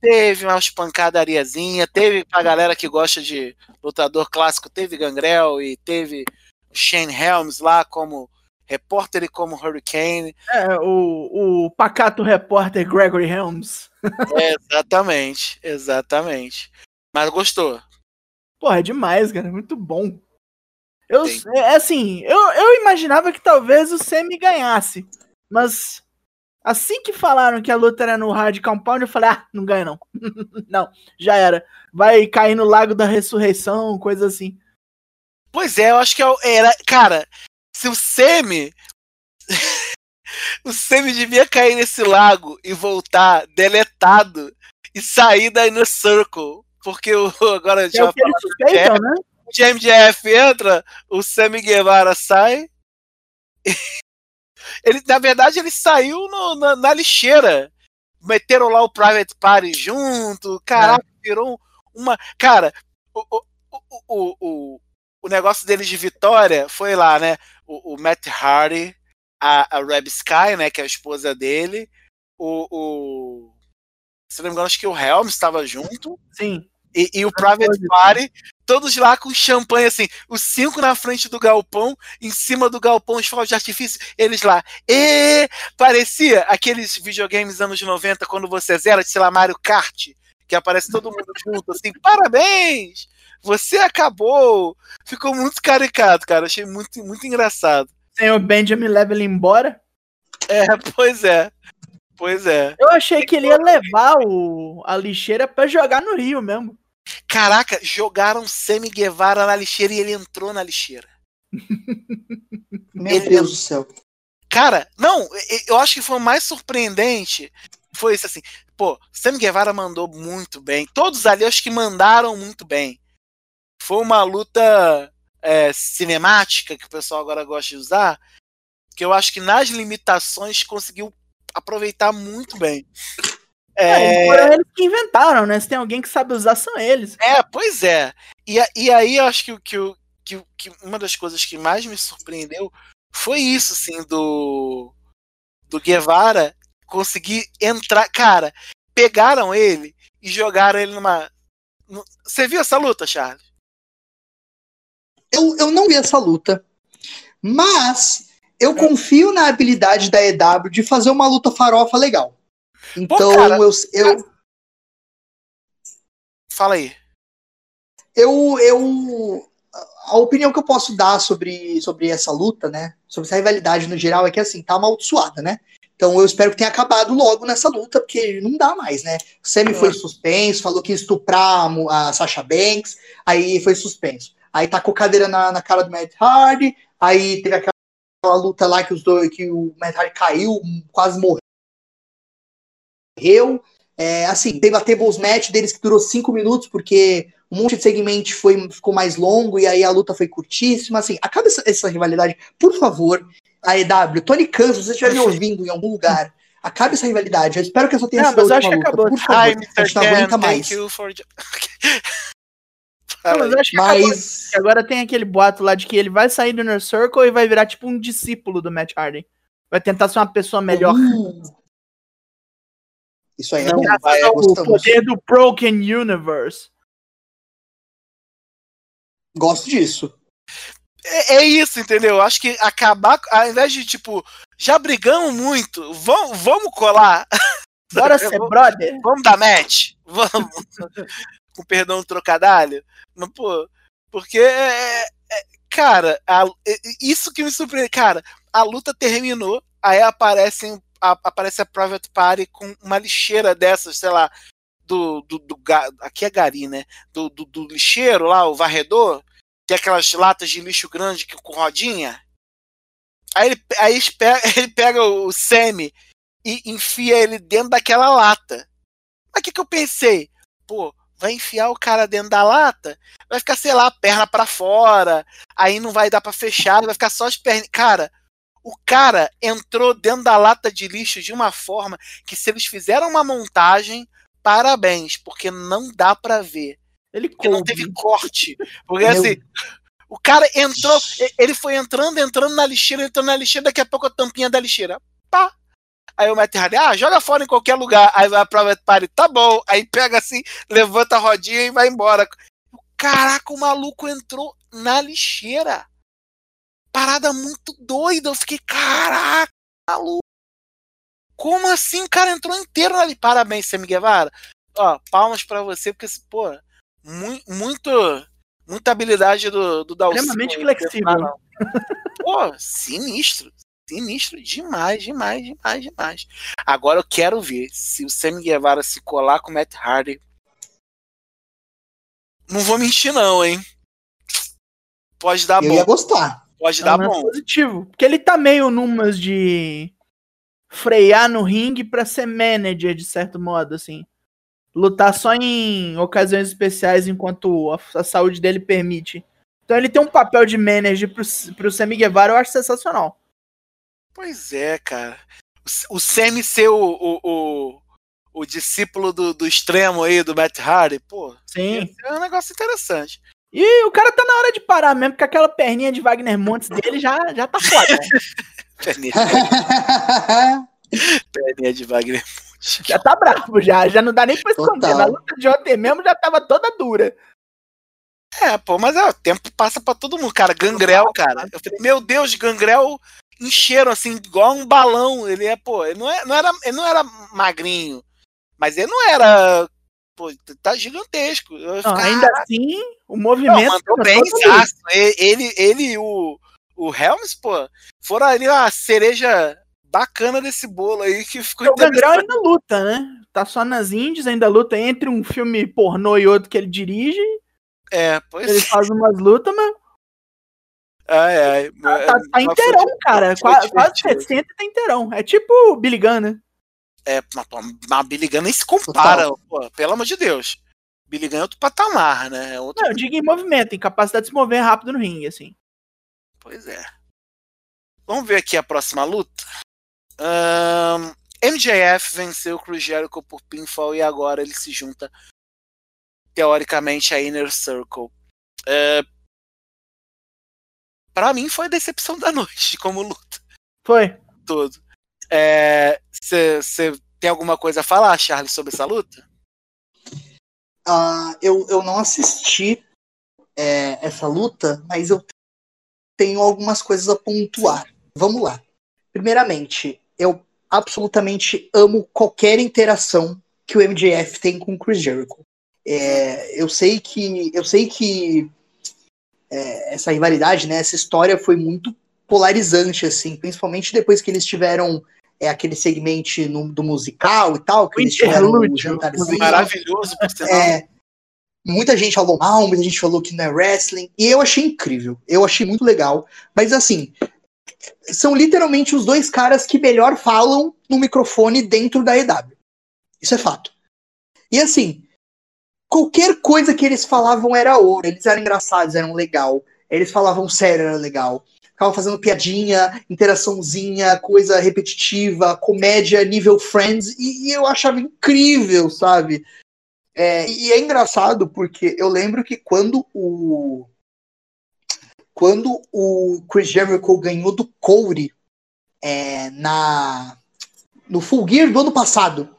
Teve umas pancadariazinha, teve pra galera que gosta de lutador clássico, teve Gangrel e teve Shane Helms lá como repórter e como Hurricane.
É, o, o pacato repórter Gregory Helms.
É, exatamente, exatamente. Mas gostou.
Porra, é demais, cara. Muito bom. Eu,
Sim.
é assim, eu, eu imaginava que talvez o Semi ganhasse. Mas assim que falaram que a luta era no Hard Compound, eu falei, ah, não ganha não. não, já era. Vai cair no Lago da Ressurreição, coisa assim.
Pois é, eu acho que é era. Cara, se o Semi. o Semi devia cair nesse lago e voltar deletado e sair da Inner Circle. Porque o, agora a gente
é
vai falar
suspeitam, né?
o MJF entra, o Sammy Guevara sai. Ele, na verdade, ele saiu no- na, na lixeira. Meteram lá o Private Party junto. Caraca, virou uma. Cara, o, o, o, o, o, o negócio deles de vitória foi lá, né? O, o Matt Hardy, a, a Reb Sky, né? Que é a esposa dele. O. o se não me engano, acho que o Helms estava junto.
Sim.
E, e o Private Party, todos lá com champanhe, assim, os cinco na frente do galpão, em cima do galpão, os fogos de artifício, eles lá. E parecia aqueles videogames anos 90, quando você zera, sei lá, Mario Kart, que aparece todo mundo junto, assim, parabéns! Você acabou! Ficou muito caricato, cara. Achei muito, muito engraçado.
Sem o Benjamin leva ele embora.
É, pois é. Pois é.
Eu achei que ele ia levar o, a lixeira pra jogar no Rio mesmo.
Caraca, jogaram Sammy Guevara na lixeira e ele entrou na lixeira.
Meu
Ele-
Deus do céu.
Cara, não, eu acho que foi o mais surpreendente. Foi isso assim. Pô, Sammy Guevara mandou muito bem. Todos ali eu acho que mandaram muito bem. Foi uma luta é, cinemática que o pessoal agora gosta de usar. Que eu acho que nas limitações conseguiu aproveitar muito bem.
É,
É,
foram eles que inventaram, né? Se tem alguém que sabe usar, são eles.
É, pois é. E, e aí eu acho que, que, que, que uma das coisas que mais me surpreendeu foi isso, assim, do, do Guevara conseguir entrar. Cara, pegaram ele e jogaram ele numa. no- Você viu essa luta, Charles?
Eu, eu não vi essa luta, mas eu confio na habilidade da EW de fazer uma luta farofa legal. Então
cara,
eu, eu,
Fala aí.
eu, eu. A opinião que eu posso dar sobre, sobre essa luta, né? Sobre essa rivalidade no geral é que assim, tá amaldiçoada, né? Então eu espero que tenha acabado logo nessa luta, porque não dá mais, né? O Sammy foi suspenso, falou que ia estuprar a Sasha Banks, aí foi suspenso. Aí tacou cadeira na, na cara do Matt Hardy, aí teve aquela luta lá que os dois, que o Matt Hardy caiu, quase morreu. É, assim, teve a tables match deles que durou cinco minutos, porque um monte de segmento foi, ficou mais longo e aí a luta foi curtíssima. Assim, acaba essa, essa rivalidade, por favor. A EW, Tony Khan, se você estiver me ouvindo em algum lugar, acabe essa rivalidade. Eu espero que essa tenha
Não,
sido a
mas eu acho
última
que
luta.
acabou.
Por favor,
Hi,
a gente não aguenta mais.
for...
Não, mas eu acho que acabou.
Mas.
Que Agora tem aquele boato lá de que ele vai sair do Inner Circle e vai virar tipo um discípulo do Matt Hardy. Vai tentar ser uma pessoa melhor.
Hum. Isso aí é
Não.
Graças
vai,
ao
gostamos.
poder do Broken Universe.
Gosto disso.
É, é isso, entendeu? Acho que acabar, ao invés de tipo, já brigamos muito, vamos, vamos colar,
Bora ser brother.
vamos dar match, vamos, com perdão do trocadilho, mas pô, porque, é, é, cara, a- é- isso que me surpreende, cara, a luta terminou, aí aparecem, a- aparece a Private Party com uma lixeira dessas, sei lá, do, do, do aqui é gari, né, do, do, do lixeiro lá, o varredor, que é aquelas latas de lixo grande que, com rodinha. Aí ele, aí ele pega o Sammy e enfia ele dentro daquela lata. Mas o que, que eu pensei? Pô, vai enfiar o cara dentro da lata? Vai ficar, sei lá, perna pra fora, aí não vai dar pra fechar, vai ficar só as pernas. Cara, o cara entrou dentro da lata de lixo de uma forma que se eles fizeram uma montagem, parabéns, porque não dá pra ver.
Ele
Porque não teve corte. Porque
Meu-
assim, o cara entrou, ele foi entrando, entrando na lixeira, entrando na lixeira, daqui a pouco a tampinha da lixeira. Pá! Aí o Matt Hardy, ah, joga fora em qualquer lugar. Aí vai pra Matt Party, tá bom. Aí pega assim, levanta a rodinha e vai embora. Caraca, o maluco entrou na lixeira. Parada muito doida. Eu fiquei, caraca, maluco. Como assim o cara entrou inteiro ali? Parabéns, Sammy Guevara. Ó, palmas pra você, porque, pô, mu muito, muita habilidade do, do Dalcin.
Extremamente flexível.
Pô, sinistro. Sinistro demais, demais, demais, demais. Agora eu quero ver se o Sammy Guevara se colar com o Matt Hardy. Não vou mentir, não, hein? Pode dar
Eu
bom.
ia gostar.
Pode
É
dar bom.
positivo. Porque ele tá meio numas de frear no ringue pra ser manager, de certo modo, assim. Lutar só em ocasiões especiais enquanto a, a saúde dele permite. Então ele tem um papel de manager pro, pro Sammy Guevara, eu acho sensacional.
Pois é, cara. O, o Sammy ser o, o, o, o discípulo do, do extremo aí, do Matt Hardy, pô,
Sim.
é um negócio interessante.
E o cara tá na hora de parar mesmo, porque aquela perninha de Wagner Montes dele já, já tá foda. né?
Perninha, perninha de Wagner.
Já tá bravo, já. Já não dá nem pra esconder.
Total.
Na luta de ontem mesmo já tava toda dura.
É, pô, mas é, o tempo passa pra todo mundo, cara. Gangrel, cara. Eu falei, meu Deus, Gangrel encheram assim, igual um balão. Ele é, pô, ele não, é, não era, ele não era magrinho, mas ele não era. Pô, tá gigantesco.
Não,
ficava,
ainda assim, o
Não,
movimento.
mandou
tava
bem, Ele, ele e o, o Helms, pô, foram ali a cereja bacana desse bolo aí que ficou
O Gangrel ainda luta, né? Tá só nas indies, ainda luta entre um filme pornô e outro que ele dirige.
É, pois
Ele faz umas lutas, mas
Ai, ai,
tá,
é,
tá inteirão, cara. Quase
divertido.
60 tá inteirão. É tipo o Billy Gunn, né?
É, mas Billy Gunn nem se compara, pô, pelo amor de Deus. Billy Gunn é outro patamar, né? É outro...
Não, eu digo em movimento, em capacidade de se mover rápido no ringue, assim.
Pois é. Vamos ver aqui a próxima luta. Ahn, MJF venceu o Chris Jericho por pinfall e agora ele se junta teoricamente a Inner Circle. É, Pra mim foi a decepção da noite como luta
Foi.
todo. Você tem alguma coisa a falar, Charles, sobre essa luta?
Ah, eu, eu não assisti é, essa luta, mas eu tenho algumas coisas a pontuar. Vamos lá. Primeiramente, eu absolutamente amo qualquer interação que o MJF tem com o Chris Jericho. É, eu sei que eu sei que é, essa rivalidade, né, essa história foi muito polarizante, assim, principalmente depois que eles tiveram é, aquele segmento no- do musical e tal, que
O interlúdio,
jantarzinho.
Maravilhoso, por sinal.
É, muita gente falou mal, muita gente falou que não é wrestling, e eu achei incrível, eu achei muito legal, mas assim, são literalmente os dois caras que melhor falam no microfone dentro da EW. Isso é fato. E assim, qualquer coisa que eles falavam era ouro, eles eram engraçados, eram legal, eles falavam sério, era legal. Ficavam fazendo piadinha, interaçãozinha, coisa repetitiva, comédia nível Friends, e, e eu achava incrível, sabe? É, e é engraçado porque eu lembro que quando o quando o Chris Jericho ganhou do Corey é, na no Full Gear do ano passado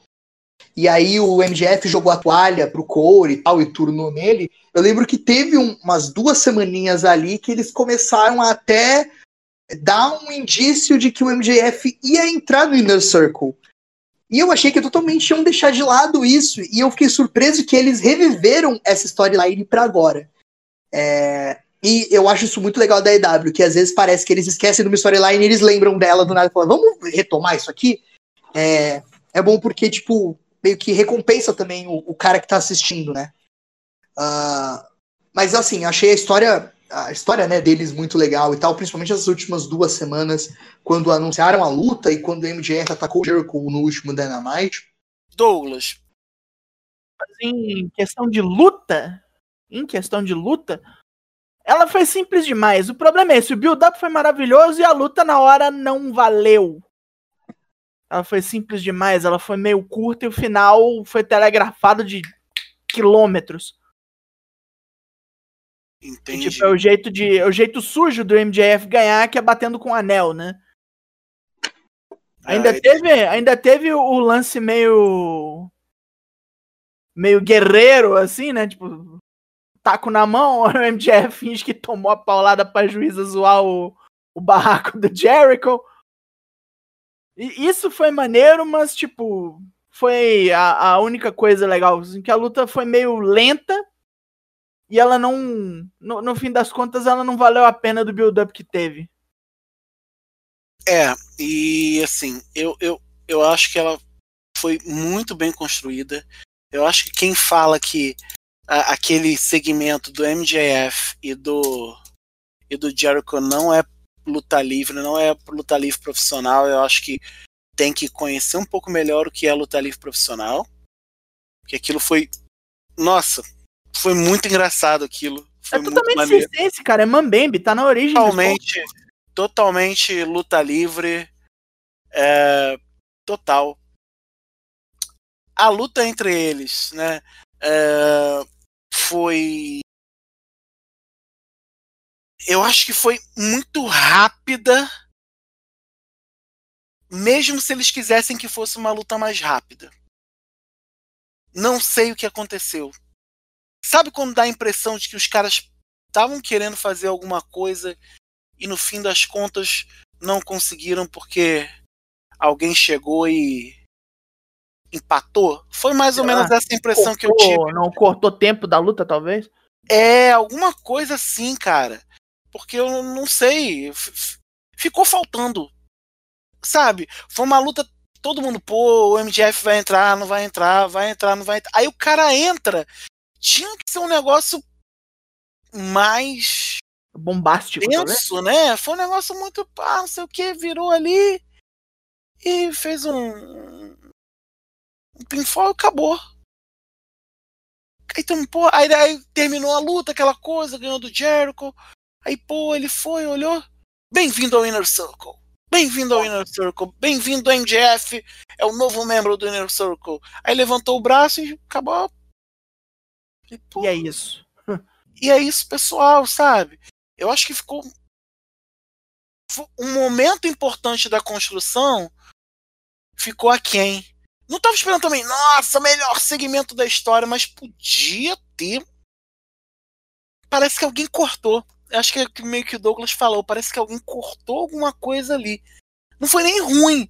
e aí o MGF jogou a toalha pro Corey e tal e turnou nele eu lembro que teve um- umas duas semaninhas ali que eles começaram a até dar um indício de que o MJF ia entrar no Inner Circle e eu achei que totalmente iam deixar de lado isso. E eu fiquei surpreso que eles reviveram essa storyline pra agora. É, e eu acho isso muito legal da EW, que às vezes parece que eles esquecem de uma storyline e eles lembram dela do nada e falam, vamos retomar isso aqui? É, é bom porque, tipo, meio que recompensa também o, o cara que tá assistindo, né? Ah, mas assim, achei a história. A história né, deles muito legal e tal, principalmente as últimas duas semanas, quando anunciaram a luta e quando o MJF atacou o Jericho no último Dynamite.
Douglas.
em questão de luta, em questão de luta, ela foi simples demais. O problema é esse, o build-up foi maravilhoso e a luta na hora não valeu. Ela foi simples demais, ela foi meio curta e o final foi telegrafado de quilômetros. E,
Entendi.
tipo, é o jeito de, é o jeito sujo do MJF ganhar que é batendo com o anel, né? Ainda
Ah,
teve, ainda teve o lance meio meio guerreiro assim, né? Tipo, taco na mão, o MJF finge que tomou a paulada pra juíza zoar o, o barraco do Jericho. Isso foi maneiro, mas tipo, foi a, a única coisa legal, assim, que a luta foi meio lenta e ela não, no, no fim das contas, ela não valeu a pena do build-up que teve.
É, e assim, eu, eu, eu acho que ela foi muito bem construída. Eu acho que quem fala que a- aquele segmento do MJF e do e do Jericho não é luta livre, não é luta livre profissional, eu acho que tem que conhecer um pouco melhor o que é luta livre profissional. Porque aquilo foi. Nossa, foi muito engraçado aquilo. Foi
é totalmente circense, cara. É Mambembe, tá na origem do
Totalmente, totalmente luta livre. é, total. A luta entre eles, né? é, foi. Eu acho que foi muito rápida. Mesmo se eles quisessem que fosse uma luta mais rápida. Não sei o que aconteceu. Sabe quando dá a impressão de que os caras estavam querendo fazer alguma coisa e no fim das contas não conseguiram porque alguém chegou e empatou? Foi mais ou
lá,
menos essa impressão que eu tive.
Cortou- Não cortou tempo da luta, talvez?
É, alguma coisa assim, cara. Porque eu não sei. Ficou faltando. Sabe? Foi uma luta. Todo mundo, pô, o MGF vai entrar, não vai entrar, vai entrar, não vai entrar. Aí o cara entra. Tinha que ser um negócio mais
Bombástico, talvez?
tenso, né? Foi um negócio muito pá, não sei o que, virou ali e fez um, um pinfall e acabou. Então, pô, aí, aí terminou a luta, aquela coisa, ganhou do Jericho. Aí, pô, ele foi, olhou. Bem-vindo ao Inner Circle. Bem-vindo ao Inner Circle. Bem-vindo ao MJF. É o novo membro do Inner Circle. Aí levantou o braço e acabou. E, pô,
E é isso.
e é isso, pessoal, sabe? Eu acho que ficou um momento importante da construção ficou aquém. Não tava esperando também, nossa, melhor segmento da história, mas podia ter. Parece que alguém cortou. Acho que é meio que o Douglas falou, parece que alguém cortou alguma coisa ali. Não foi nem ruim,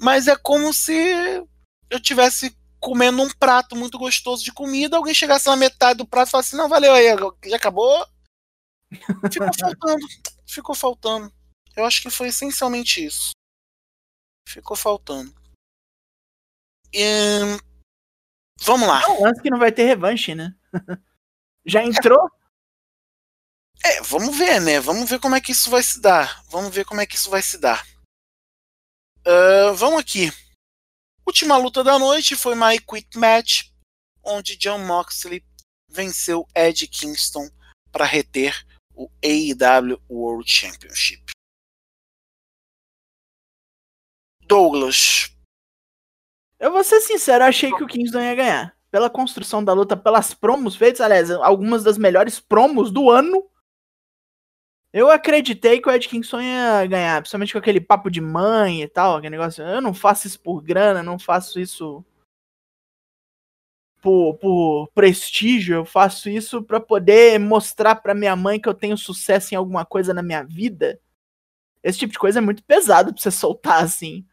mas é como se eu tivesse comendo um prato muito gostoso de comida, alguém chegasse na metade do prato e falasse, não, valeu aí, já acabou? Ficou faltando. Ficou faltando. Eu acho que foi essencialmente isso. Ficou faltando. E, Vamos lá.
É um lance que não vai ter revanche, né? Já entrou?
É, vamos ver, né? Vamos ver como é que isso vai se dar. Vamos ver como é que isso vai se dar. Ah, vamos aqui. Última luta da noite foi My Quit Match, onde John Moxley venceu Ed Kingston para reter o AEW World Championship. Douglas,
Eu vou ser sincero, achei que o Kingston ia ganhar. Pela construção da luta, pelas promos feitas, aliás, algumas das melhores promos do ano. Eu acreditei que o Ed Kingston ia ganhar, principalmente com aquele papo de mãe e tal, aquele negócio. Eu não faço isso por grana, não faço isso por, por prestígio, eu faço isso pra poder mostrar pra minha mãe que eu tenho sucesso em alguma coisa na minha vida. Esse tipo de coisa é muito pesado pra você soltar assim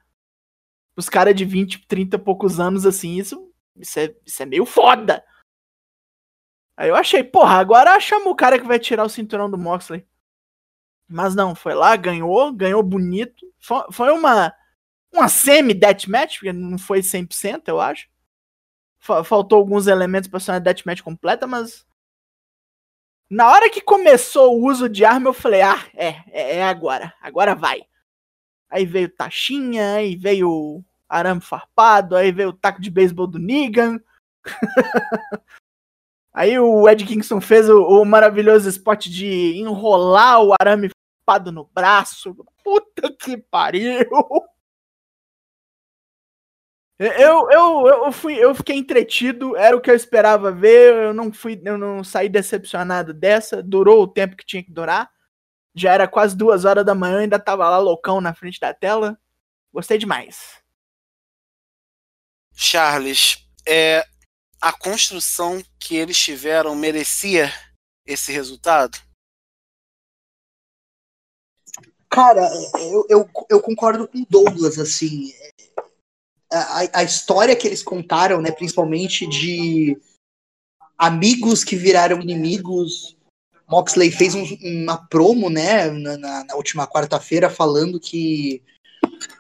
os caras de 20, 30 e poucos anos, assim, isso, isso, é, isso é meio foda. Aí eu achei, porra, agora chama o cara que vai tirar o cinturão do Moxley. Mas não, foi lá, ganhou, ganhou bonito. Foi, foi uma, uma semi-deathmatch, porque não foi 100%, eu acho. Fa- Faltou alguns elementos pra ser uma deathmatch completa, mas... Na hora que começou o uso de arma, eu falei, ah, é, é, é agora, agora vai. Aí veio Taxinha, aí veio arame farpado, aí veio o taco de beisebol do Negan. aí o Ed Kingston fez o, o maravilhoso spot de enrolar o arame farpado no braço. Puta que pariu! Eu, eu, eu, fui, eu fiquei entretido, era o que eu esperava ver, eu não fui, eu não saí decepcionado dessa, durou o tempo que tinha que durar. Já era quase duas horas da manhã, ainda tava lá loucão na frente da tela. Gostei demais.
Charles, é, a construção que eles tiveram merecia esse resultado?
Cara, eu, eu, eu concordo com Douglas, assim. A, a história que eles contaram, né, principalmente de amigos que viraram inimigos. Moxley fez um, uma promo, né, na, na última quarta-feira, falando que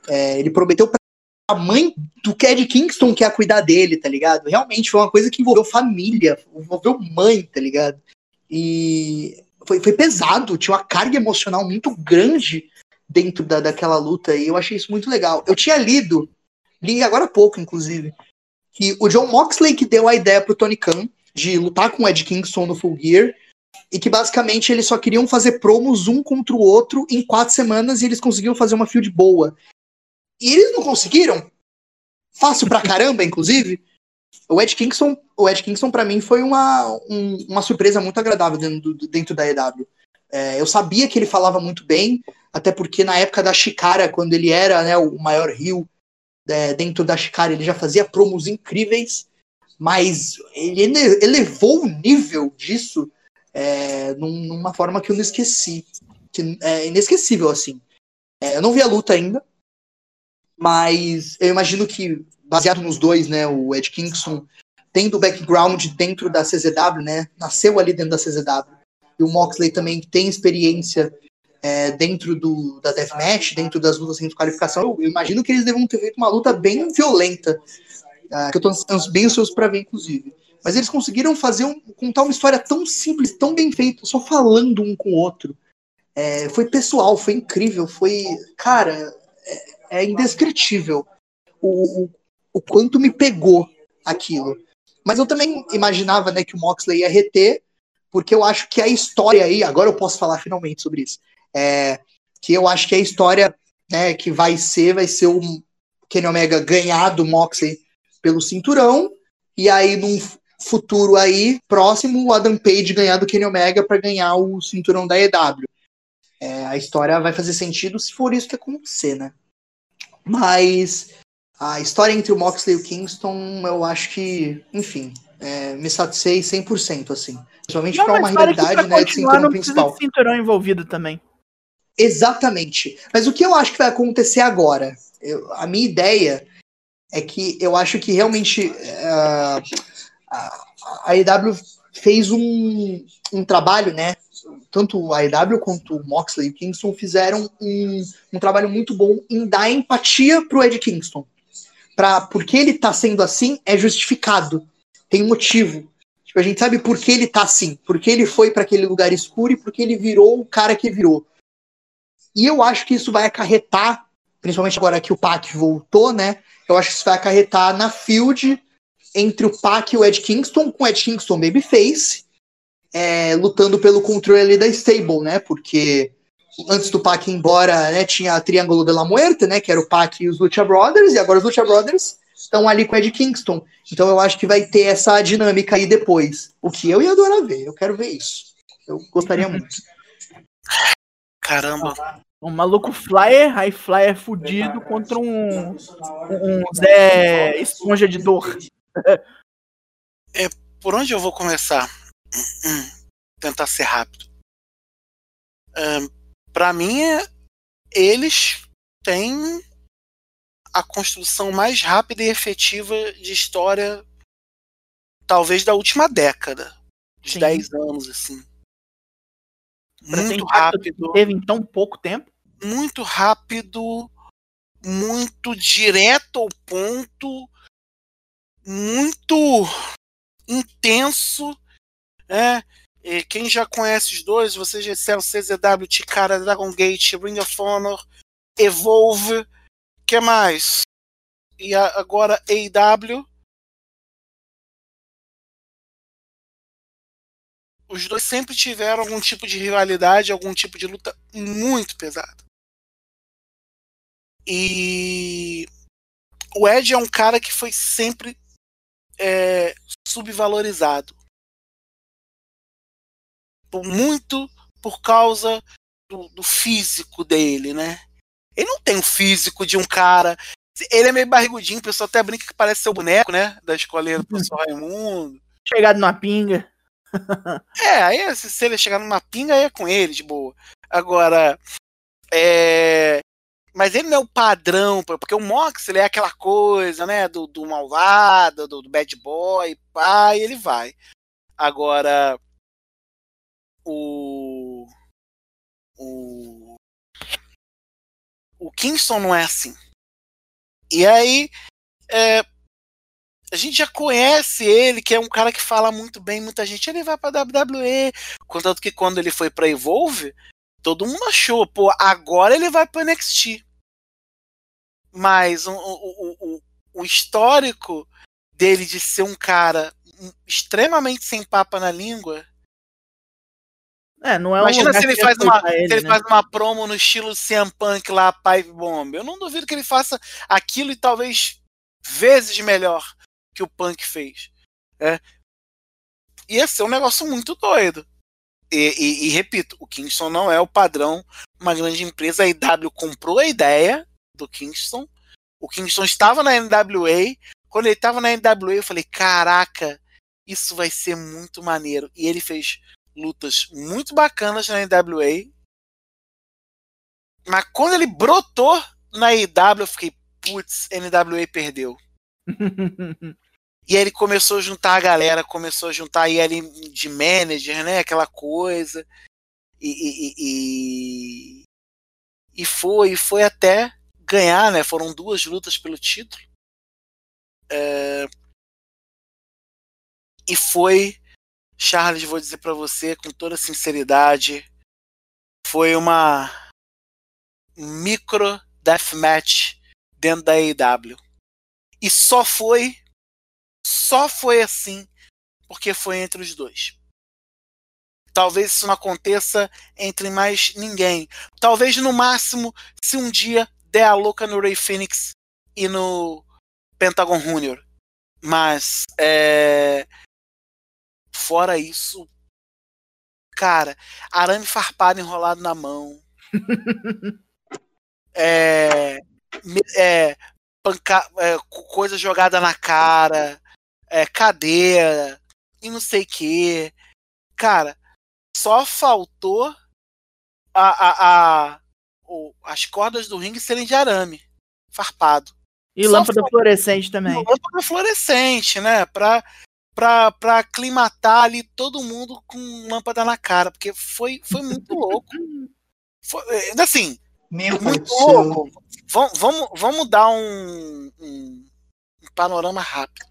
é, ele prometeu pra mãe do Cad Kingston que ia cuidar dele, tá ligado? Realmente foi uma coisa que envolveu família, envolveu mãe, tá ligado? E foi, foi pesado, tinha uma carga emocional muito grande dentro da, daquela luta e eu achei isso muito legal. Eu tinha lido, li agora há pouco, inclusive, que o John Moxley que deu a ideia pro Tony Khan de lutar com o Ed Kingston no Full Gear e que basicamente eles só queriam fazer promos um contra o outro em quatro semanas e eles conseguiram fazer uma field boa. E eles não conseguiram. Fácil pra caramba, inclusive. O Ed Kingston, o Ed Kingston para mim foi uma, um, uma surpresa muito agradável dentro, dentro da EW. É, eu sabia que ele falava muito bem, até porque na época da Chicara, quando ele era né, o maior rio é, dentro da Chicara, ele já fazia promos incríveis, mas ele elevou o nível disso é, numa forma que eu não esqueci. Que é inesquecível, assim. É, eu não vi a luta ainda, mas eu imagino que, baseado nos dois, né, o Ed Kingston tendo background dentro da CZW, né, nasceu ali dentro da CZW, e o Moxley também tem experiência é, dentro do, da Deathmatch, dentro das lutas sem qualificação, eu, eu, imagino que eles devam ter feito uma luta bem violenta, uh, que eu tô bem ansioso para ver, inclusive. Mas eles conseguiram fazer um, contar uma história tão simples, tão bem feita, só falando um com o outro. É, foi pessoal, foi incrível, foi. Cara, é indescritível o, o, o quanto me pegou aquilo. Mas eu também imaginava né, que o Moxley ia reter, porque eu acho que a história aí, agora eu posso falar finalmente sobre isso, é, que eu acho que a história né, que vai ser, vai ser o Kenny Omega ganhar do Moxley pelo cinturão, e aí num futuro aí, próximo, o Adam Page ganhar do Kenny Omega para ganhar o cinturão da EW. É, a história vai fazer sentido se for isso que acontecer, né? Mas a história entre o Moxley e o Kingston, eu acho que, enfim, é, me satisfei 100%, assim. Principalmente para uma realidade, né, de cinturão principal.
De cinturão envolvido também.
Exatamente. Mas o que eu acho que vai acontecer agora? Eu, a minha ideia é que eu acho que realmente uh, a, a EW fez um, um trabalho, né, tanto a EW quanto o Moxley e o Kingston fizeram um, um trabalho muito bom em dar empatia pro Ed Kingston. Pra, porque ele tá sendo assim, é justificado. Tem motivo. Tipo, a gente sabe por que ele tá assim. Porque ele foi para aquele lugar escuro e porque ele virou o cara que virou. E eu acho que isso vai acarretar, principalmente agora que o Pac voltou, né? Eu acho que isso vai acarretar na field entre o Pac e o Ed Kingston, com o Ed Kingston babyface, é, lutando pelo controle ali da stable, né? Porque antes do Pac ir embora, né, tinha a Triângulo de la Muerte, né? Que era o Pac e os Lucha Brothers, e agora os Lucha Brothers estão ali com o Ed Kingston. Então eu acho que vai ter essa dinâmica aí depois. O que eu ia adorar ver, eu quero ver isso. Eu gostaria muito.
Caramba.
Um maluco flyer, high flyer fudido contra um, um Zé esponja de dor.
É, por onde eu vou começar? Tentar ser rápido. Um, para mim, eles têm a construção mais rápida e efetiva de história, talvez da última década, de 10 anos, assim.
Pra muito rápido. Teve em tão pouco tempo?
Muito rápido, muito direto ao ponto, muito intenso é, e quem já conhece os dois, vocês já disseram CZW, Tikara, Dragon Gate, Ring of Honor, Evolve, que mais? E agora AEW. Os dois sempre tiveram algum tipo de rivalidade, algum tipo de luta muito pesada. E o Ed é um cara que foi sempre é, subvalorizado muito por causa do, do físico dele, né? Ele não tem o físico de um cara. Ele é meio barrigudinho, o pessoal até brinca que parece seu boneco, né? Da escolinha do professor Raimundo.
Chegado numa pinga.
É, aí se, ele chegar numa pinga, aí é com ele, de boa. Agora, é. Mas ele não é o padrão, porque o Mox ele é aquela coisa, né? Do, do malvado, do, do bad boy, pá, e ele vai. Agora, o. O. O Kingston não é assim. E aí, é, a gente já conhece ele, que é um cara que fala muito bem, muita gente. Ele vai pra WWE. Contanto que quando ele foi pra Evolve, todo mundo achou, pô, agora ele vai pro NXT. Mas o, o, o, o histórico dele de ser um cara extremamente sem papa na língua.
É, não é
Imagina
um
se ele, faz uma,
ele,
se ele
né?
faz uma promo no estilo CM Punk lá, Pipe Bomb. Eu não duvido que ele faça aquilo e talvez vezes melhor que o Punk fez. É. Ia ser um negócio muito doido. E, e, e, repito, o Kingston não é o padrão. Uma grande empresa, a IW comprou a ideia do Kingston. O Kingston estava na NWA. Quando ele estava na NWA, eu falei: caraca, isso vai ser muito maneiro. E ele fez lutas muito bacanas na NWA. Mas quando ele brotou na IW, eu fiquei: putz, NWA perdeu. E aí ele começou a juntar a galera, começou a juntar aí ele de manager, né? Aquela coisa. E, e, e, e foi, e foi até ganhar, né? Foram duas lutas pelo título. É... E foi, Charles, vou dizer para você com toda sinceridade, foi uma micro deathmatch dentro da AEW. E só foi só foi assim porque foi entre os dois. Talvez isso não aconteça entre mais ninguém. Talvez no máximo se um dia der a louca no Ray Phoenix e no Pentagon Junior. Mas é... fora isso, cara, arame farpado enrolado na mão. é, é, panca, é, coisa jogada na cara é, cadeira e não sei o que. Cara, só faltou a, a, a o, as cordas do ringue serem de arame, farpado.
E
Só
lâmpada fluorescente também.
Lâmpada fluorescente, né? Pra, pra, pra aclimatar ali todo mundo com lâmpada na cara, porque foi, foi muito louco. Foi, é, assim,
Meu
muito
do céu.
louco. Vamos, vamos, vamos dar um, um, um panorama rápido.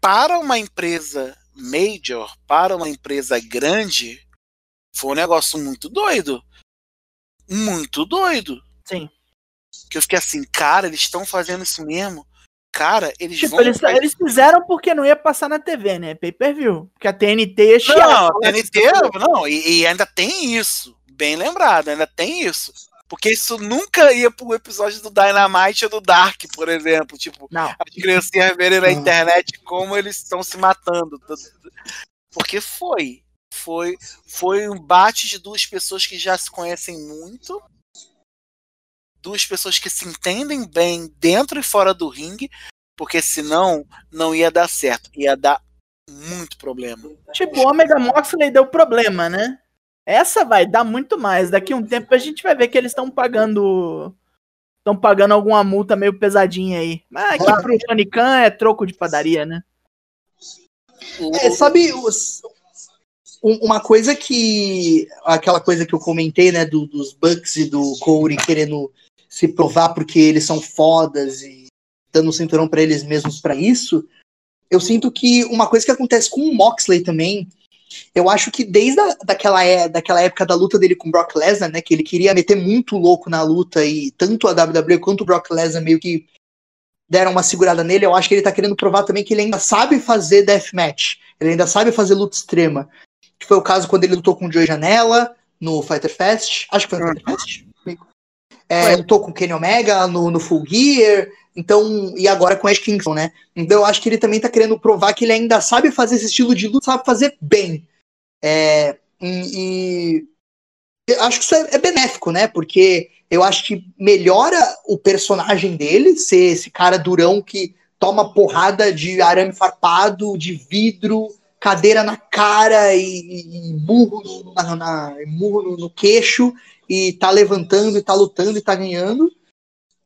Para uma empresa major, para uma empresa grande, foi um negócio muito doido. Muito doido.
Sim.
Que eu fiquei assim, cara, eles estão fazendo isso mesmo. Cara, eles
Tipo,
vão.
eles, eles fizeram porque não ia passar na TV, né? Pay per view. Porque a TNT ia chiar.
Não, a TNT, não, e, e ainda tem isso. Bem lembrado, ainda tem isso. Porque isso nunca ia pro episódio do Dynamite ou do Dark, por exemplo. Tipo,
Não.
as criancinhas verem na internet como eles estão se matando. Porque foi. Foi, foi um bate de duas pessoas que já se conhecem muito. Duas pessoas que se entendem bem dentro e fora do ringue. Porque senão não ia dar certo. Ia dar muito problema.
Tipo, o Omega Moxley deu problema, né? Essa vai dar muito mais. Daqui a um tempo a gente vai ver que eles estão pagando. Estão pagando alguma multa meio pesadinha aí. Mas aqui pro Tony Khan é troco de padaria, né?
É, sabe, os- um- uma coisa que. Aquela coisa que eu comentei, né, do- dos Bucks e do Corey querendo se provar porque eles são fodas e dando um cinturão pra eles mesmos pra isso. Eu sinto que uma coisa que acontece com o Moxley também. Eu acho que desde a, daquela, é- daquela época da luta dele com o Brock Lesnar, né? Que ele queria meter muito louco na luta e tanto a WWE quanto o Brock Lesnar meio que deram uma segurada nele. Eu acho que ele tá querendo provar também que ele ainda sabe fazer deathmatch. Ele ainda sabe fazer luta extrema. Que foi o caso quando ele lutou com o Joey Janela no Fighter Fest. Acho que foi no Fighter Fest. É,
Foi.
lutou com o Kenny Omega no, no Full Gear. Então, e agora com o Ash Kingston, né? Então eu acho que ele também tá querendo provar que ele ainda sabe fazer esse estilo de luta, sabe fazer bem. É, e, e eu acho que isso é, é benéfico, né? Porque eu acho que melhora o personagem dele, ser esse cara durão que toma porrada de arame farpado, de vidro, cadeira na cara e, e burro, no, na, na, no, queixo e tá levantando e tá lutando e tá ganhando.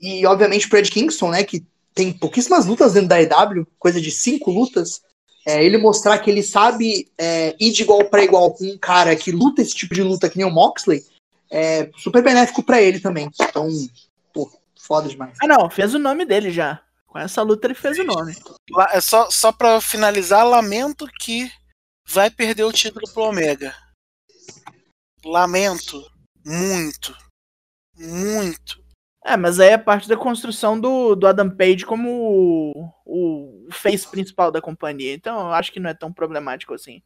E obviamente o Ed Kingston, né, que tem pouquíssimas lutas dentro da EW, coisa de cinco lutas, é, ele mostrar que ele sabe é, ir de igual para igual com um cara que luta esse tipo de luta que nem o Moxley, é super benéfico para ele também. Então, pô, foda demais.
Ah, não, fez o nome dele já. Com essa luta ele fez o nome.
É só, só para finalizar, lamento que vai perder o título pro Omega. Lamento muito. Muito.
É, mas aí é parte da construção do, do Adam Page como o, o face principal da companhia. Então eu acho que não é tão problemático assim.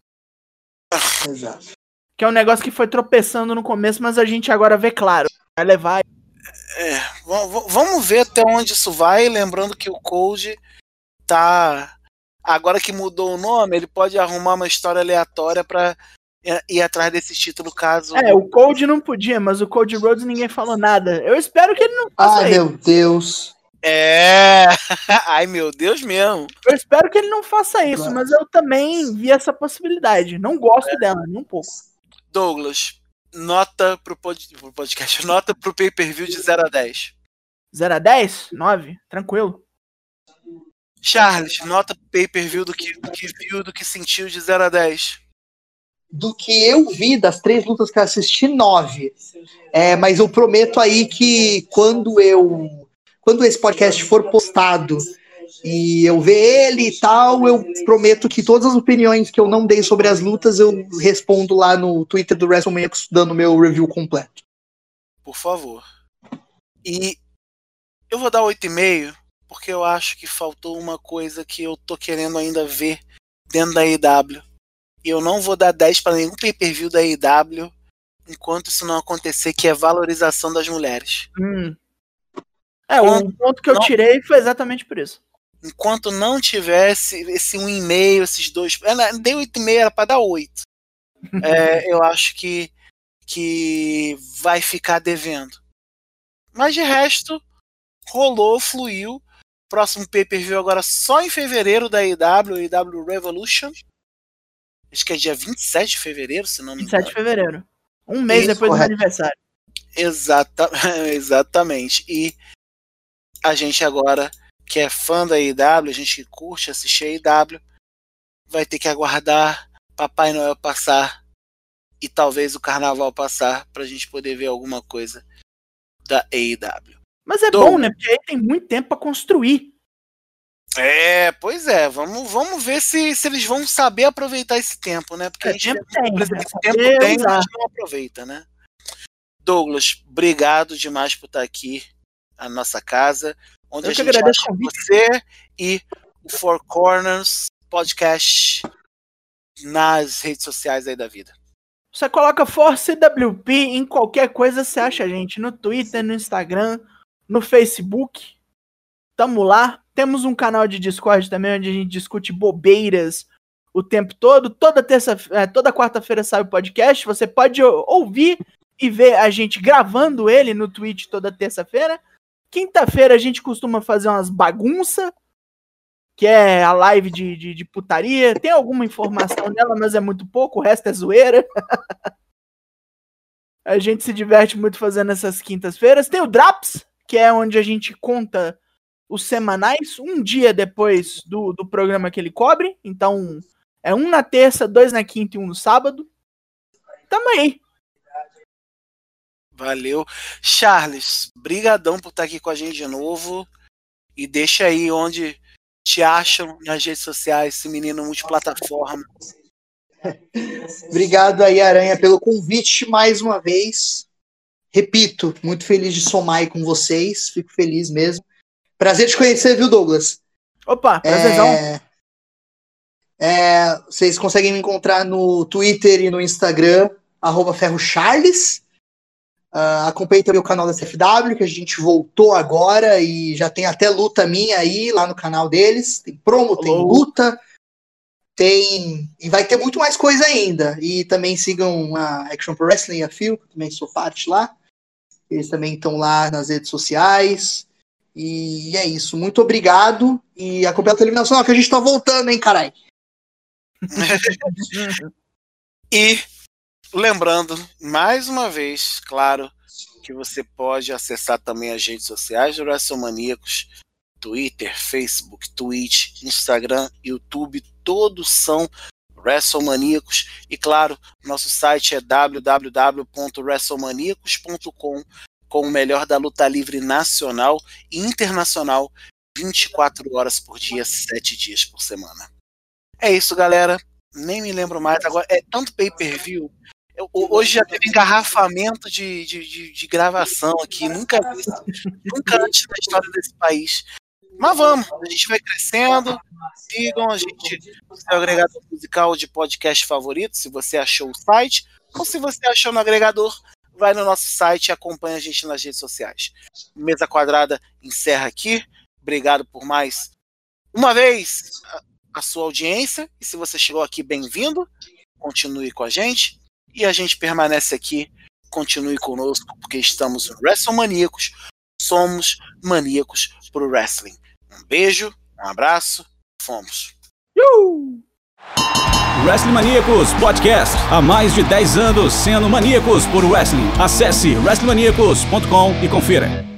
Exato.
Que é um negócio que foi tropeçando no começo, mas a gente agora vê claro. Vai levar.
É, vamos ver até onde isso vai. Lembrando que o Cold tá. Agora que mudou o nome, ele pode arrumar uma história aleatória para ir atrás desse título caso.
É, o Cold não podia, mas o Cold Rhodes ninguém falou nada. Eu espero que ele não
faça Ai, isso. meu Deus.
É. Ai, meu Deus mesmo.
Eu espero que ele não faça isso, claro. mas eu também vi essa possibilidade. Não gosto é. dela, nem um pouco.
Douglas, nota pro, pod... pro podcast, nota pro pay-per-view de 0 a 10.
0 a 10? 9, tranquilo.
Charles, nota pro pay-per-view do que, do que viu, do que sentiu de 0 a 10
do que eu vi das três lutas que eu assisti, nove. É, mas eu prometo aí que quando eu. Quando esse podcast for postado e eu ver ele e tal, eu prometo que todas as opiniões que eu não dei sobre as lutas eu respondo lá no Twitter do WrestleMania dando meu review completo.
Por favor. E eu vou dar 8,5 porque eu acho que faltou uma coisa que eu tô querendo ainda ver dentro da IW eu não vou dar 10 para nenhum pay-per-view da AEW enquanto isso não acontecer, que é valorização das mulheres.
Hum. É, o ponto que eu não, tirei foi exatamente por isso.
Enquanto não tivesse esse 1,5, esses dois. Dei 8,5, era para dar 8. é, eu acho que, que vai ficar devendo. Mas de resto, rolou, fluiu. Próximo pay-per-view agora só em fevereiro da IW, IW Revolution. Acho que é dia 27 de fevereiro, se não me engano.
27 de fevereiro. Um mês Isso, depois correto. do aniversário.
Exata, exatamente. E a gente agora, que é fã da IW, a gente que curte assistir a IW, vai ter que aguardar Papai Noel passar e talvez o Carnaval passar pra gente poder ver alguma coisa da AEW.
Mas é bom, né? Porque aí tem muito tempo para construir.
É, pois é, vamos, vamos ver se, se eles vão saber aproveitar esse tempo, né? Porque é, a gente tempo tem, né? tempo tem, mas a gente não aproveita, né? Douglas, obrigado demais por estar aqui na nossa casa, onde Eu a gente agradeço você e o Four Corners Podcast nas redes sociais aí da vida.
Você coloca Force WP em qualquer coisa, você acha a gente no Twitter, no Instagram, no Facebook. Tamo lá. Temos um canal de Discord também onde a gente discute bobeiras o tempo todo. Toda terça, é, toda quarta-feira sai o podcast. Você pode ouvir e ver a gente gravando ele no Twitch toda terça-feira. Quinta-feira a gente costuma fazer umas bagunça, que é a live de, de, de putaria. Tem alguma informação nela, mas é muito pouco, o resto é zoeira. a gente se diverte muito fazendo essas quintas-feiras. Tem o Draps, que é onde a gente conta os semanais, um dia depois do, do programa que ele cobre. Então, é um na terça, dois na quinta e um no sábado. Tamo aí.
Valeu. Charles, brigadão por estar aqui com a gente de novo. E deixa aí onde te acham nas redes sociais, esse menino multiplataforma.
Obrigado aí, Aranha, pelo convite mais uma vez. Repito, muito feliz de somar aí com vocês. Fico feliz mesmo. Prazer te conhecer, viu, Douglas?
Opa, prazerzão. É...
É, vocês conseguem me encontrar no Twitter e no Instagram, arroba ferrocharles. Uh, acompanhe também o canal da CFW, que a gente voltou agora e já tem até luta minha aí lá no canal deles. Tem promo, tem luta. tem. E vai ter muito mais coisa ainda. E também sigam a Action Pro Wrestling a Phil, que também sou parte lá. Eles também estão lá nas redes sociais. E é isso. Muito obrigado. E acompanha a eliminação, que a gente tá voltando, hein, carai.
e lembrando, mais uma vez, claro, que você pode acessar também as redes sociais do WrestleManiacos, Twitter, Facebook, Twitch, Instagram, YouTube, todos são WrestleManiacos. E claro, nosso site é www.wrestlemaniacos.com com o melhor da luta livre nacional e internacional 24 horas por dia, 7 dias por semana. É isso, galera. Nem me lembro mais. Agora é tanto pay-per-view. Hoje já teve engarrafamento de, de, de, de gravação aqui. Nunca, nunca antes na história desse país. Mas vamos, a gente vai crescendo. Sigam a gente no seu agregador musical de podcast favorito, se você achou o site, ou se você achou no agregador, vai no nosso site e acompanha a gente nas redes sociais. Mesa Quadrada encerra aqui. Obrigado por mais uma vez a, a sua audiência. E se você chegou aqui, bem-vindo. Continue com a gente. E a gente permanece aqui. Continue conosco, porque estamos WrestleManíacos. Somos maníacos pro wrestling. Um beijo, um abraço. Fomos. Uh!
Wrestling Maníacos Podcast. Há mais de 10 anos sendo maníacos por wrestling. Acesse wrestlingmaníacos.com e confira.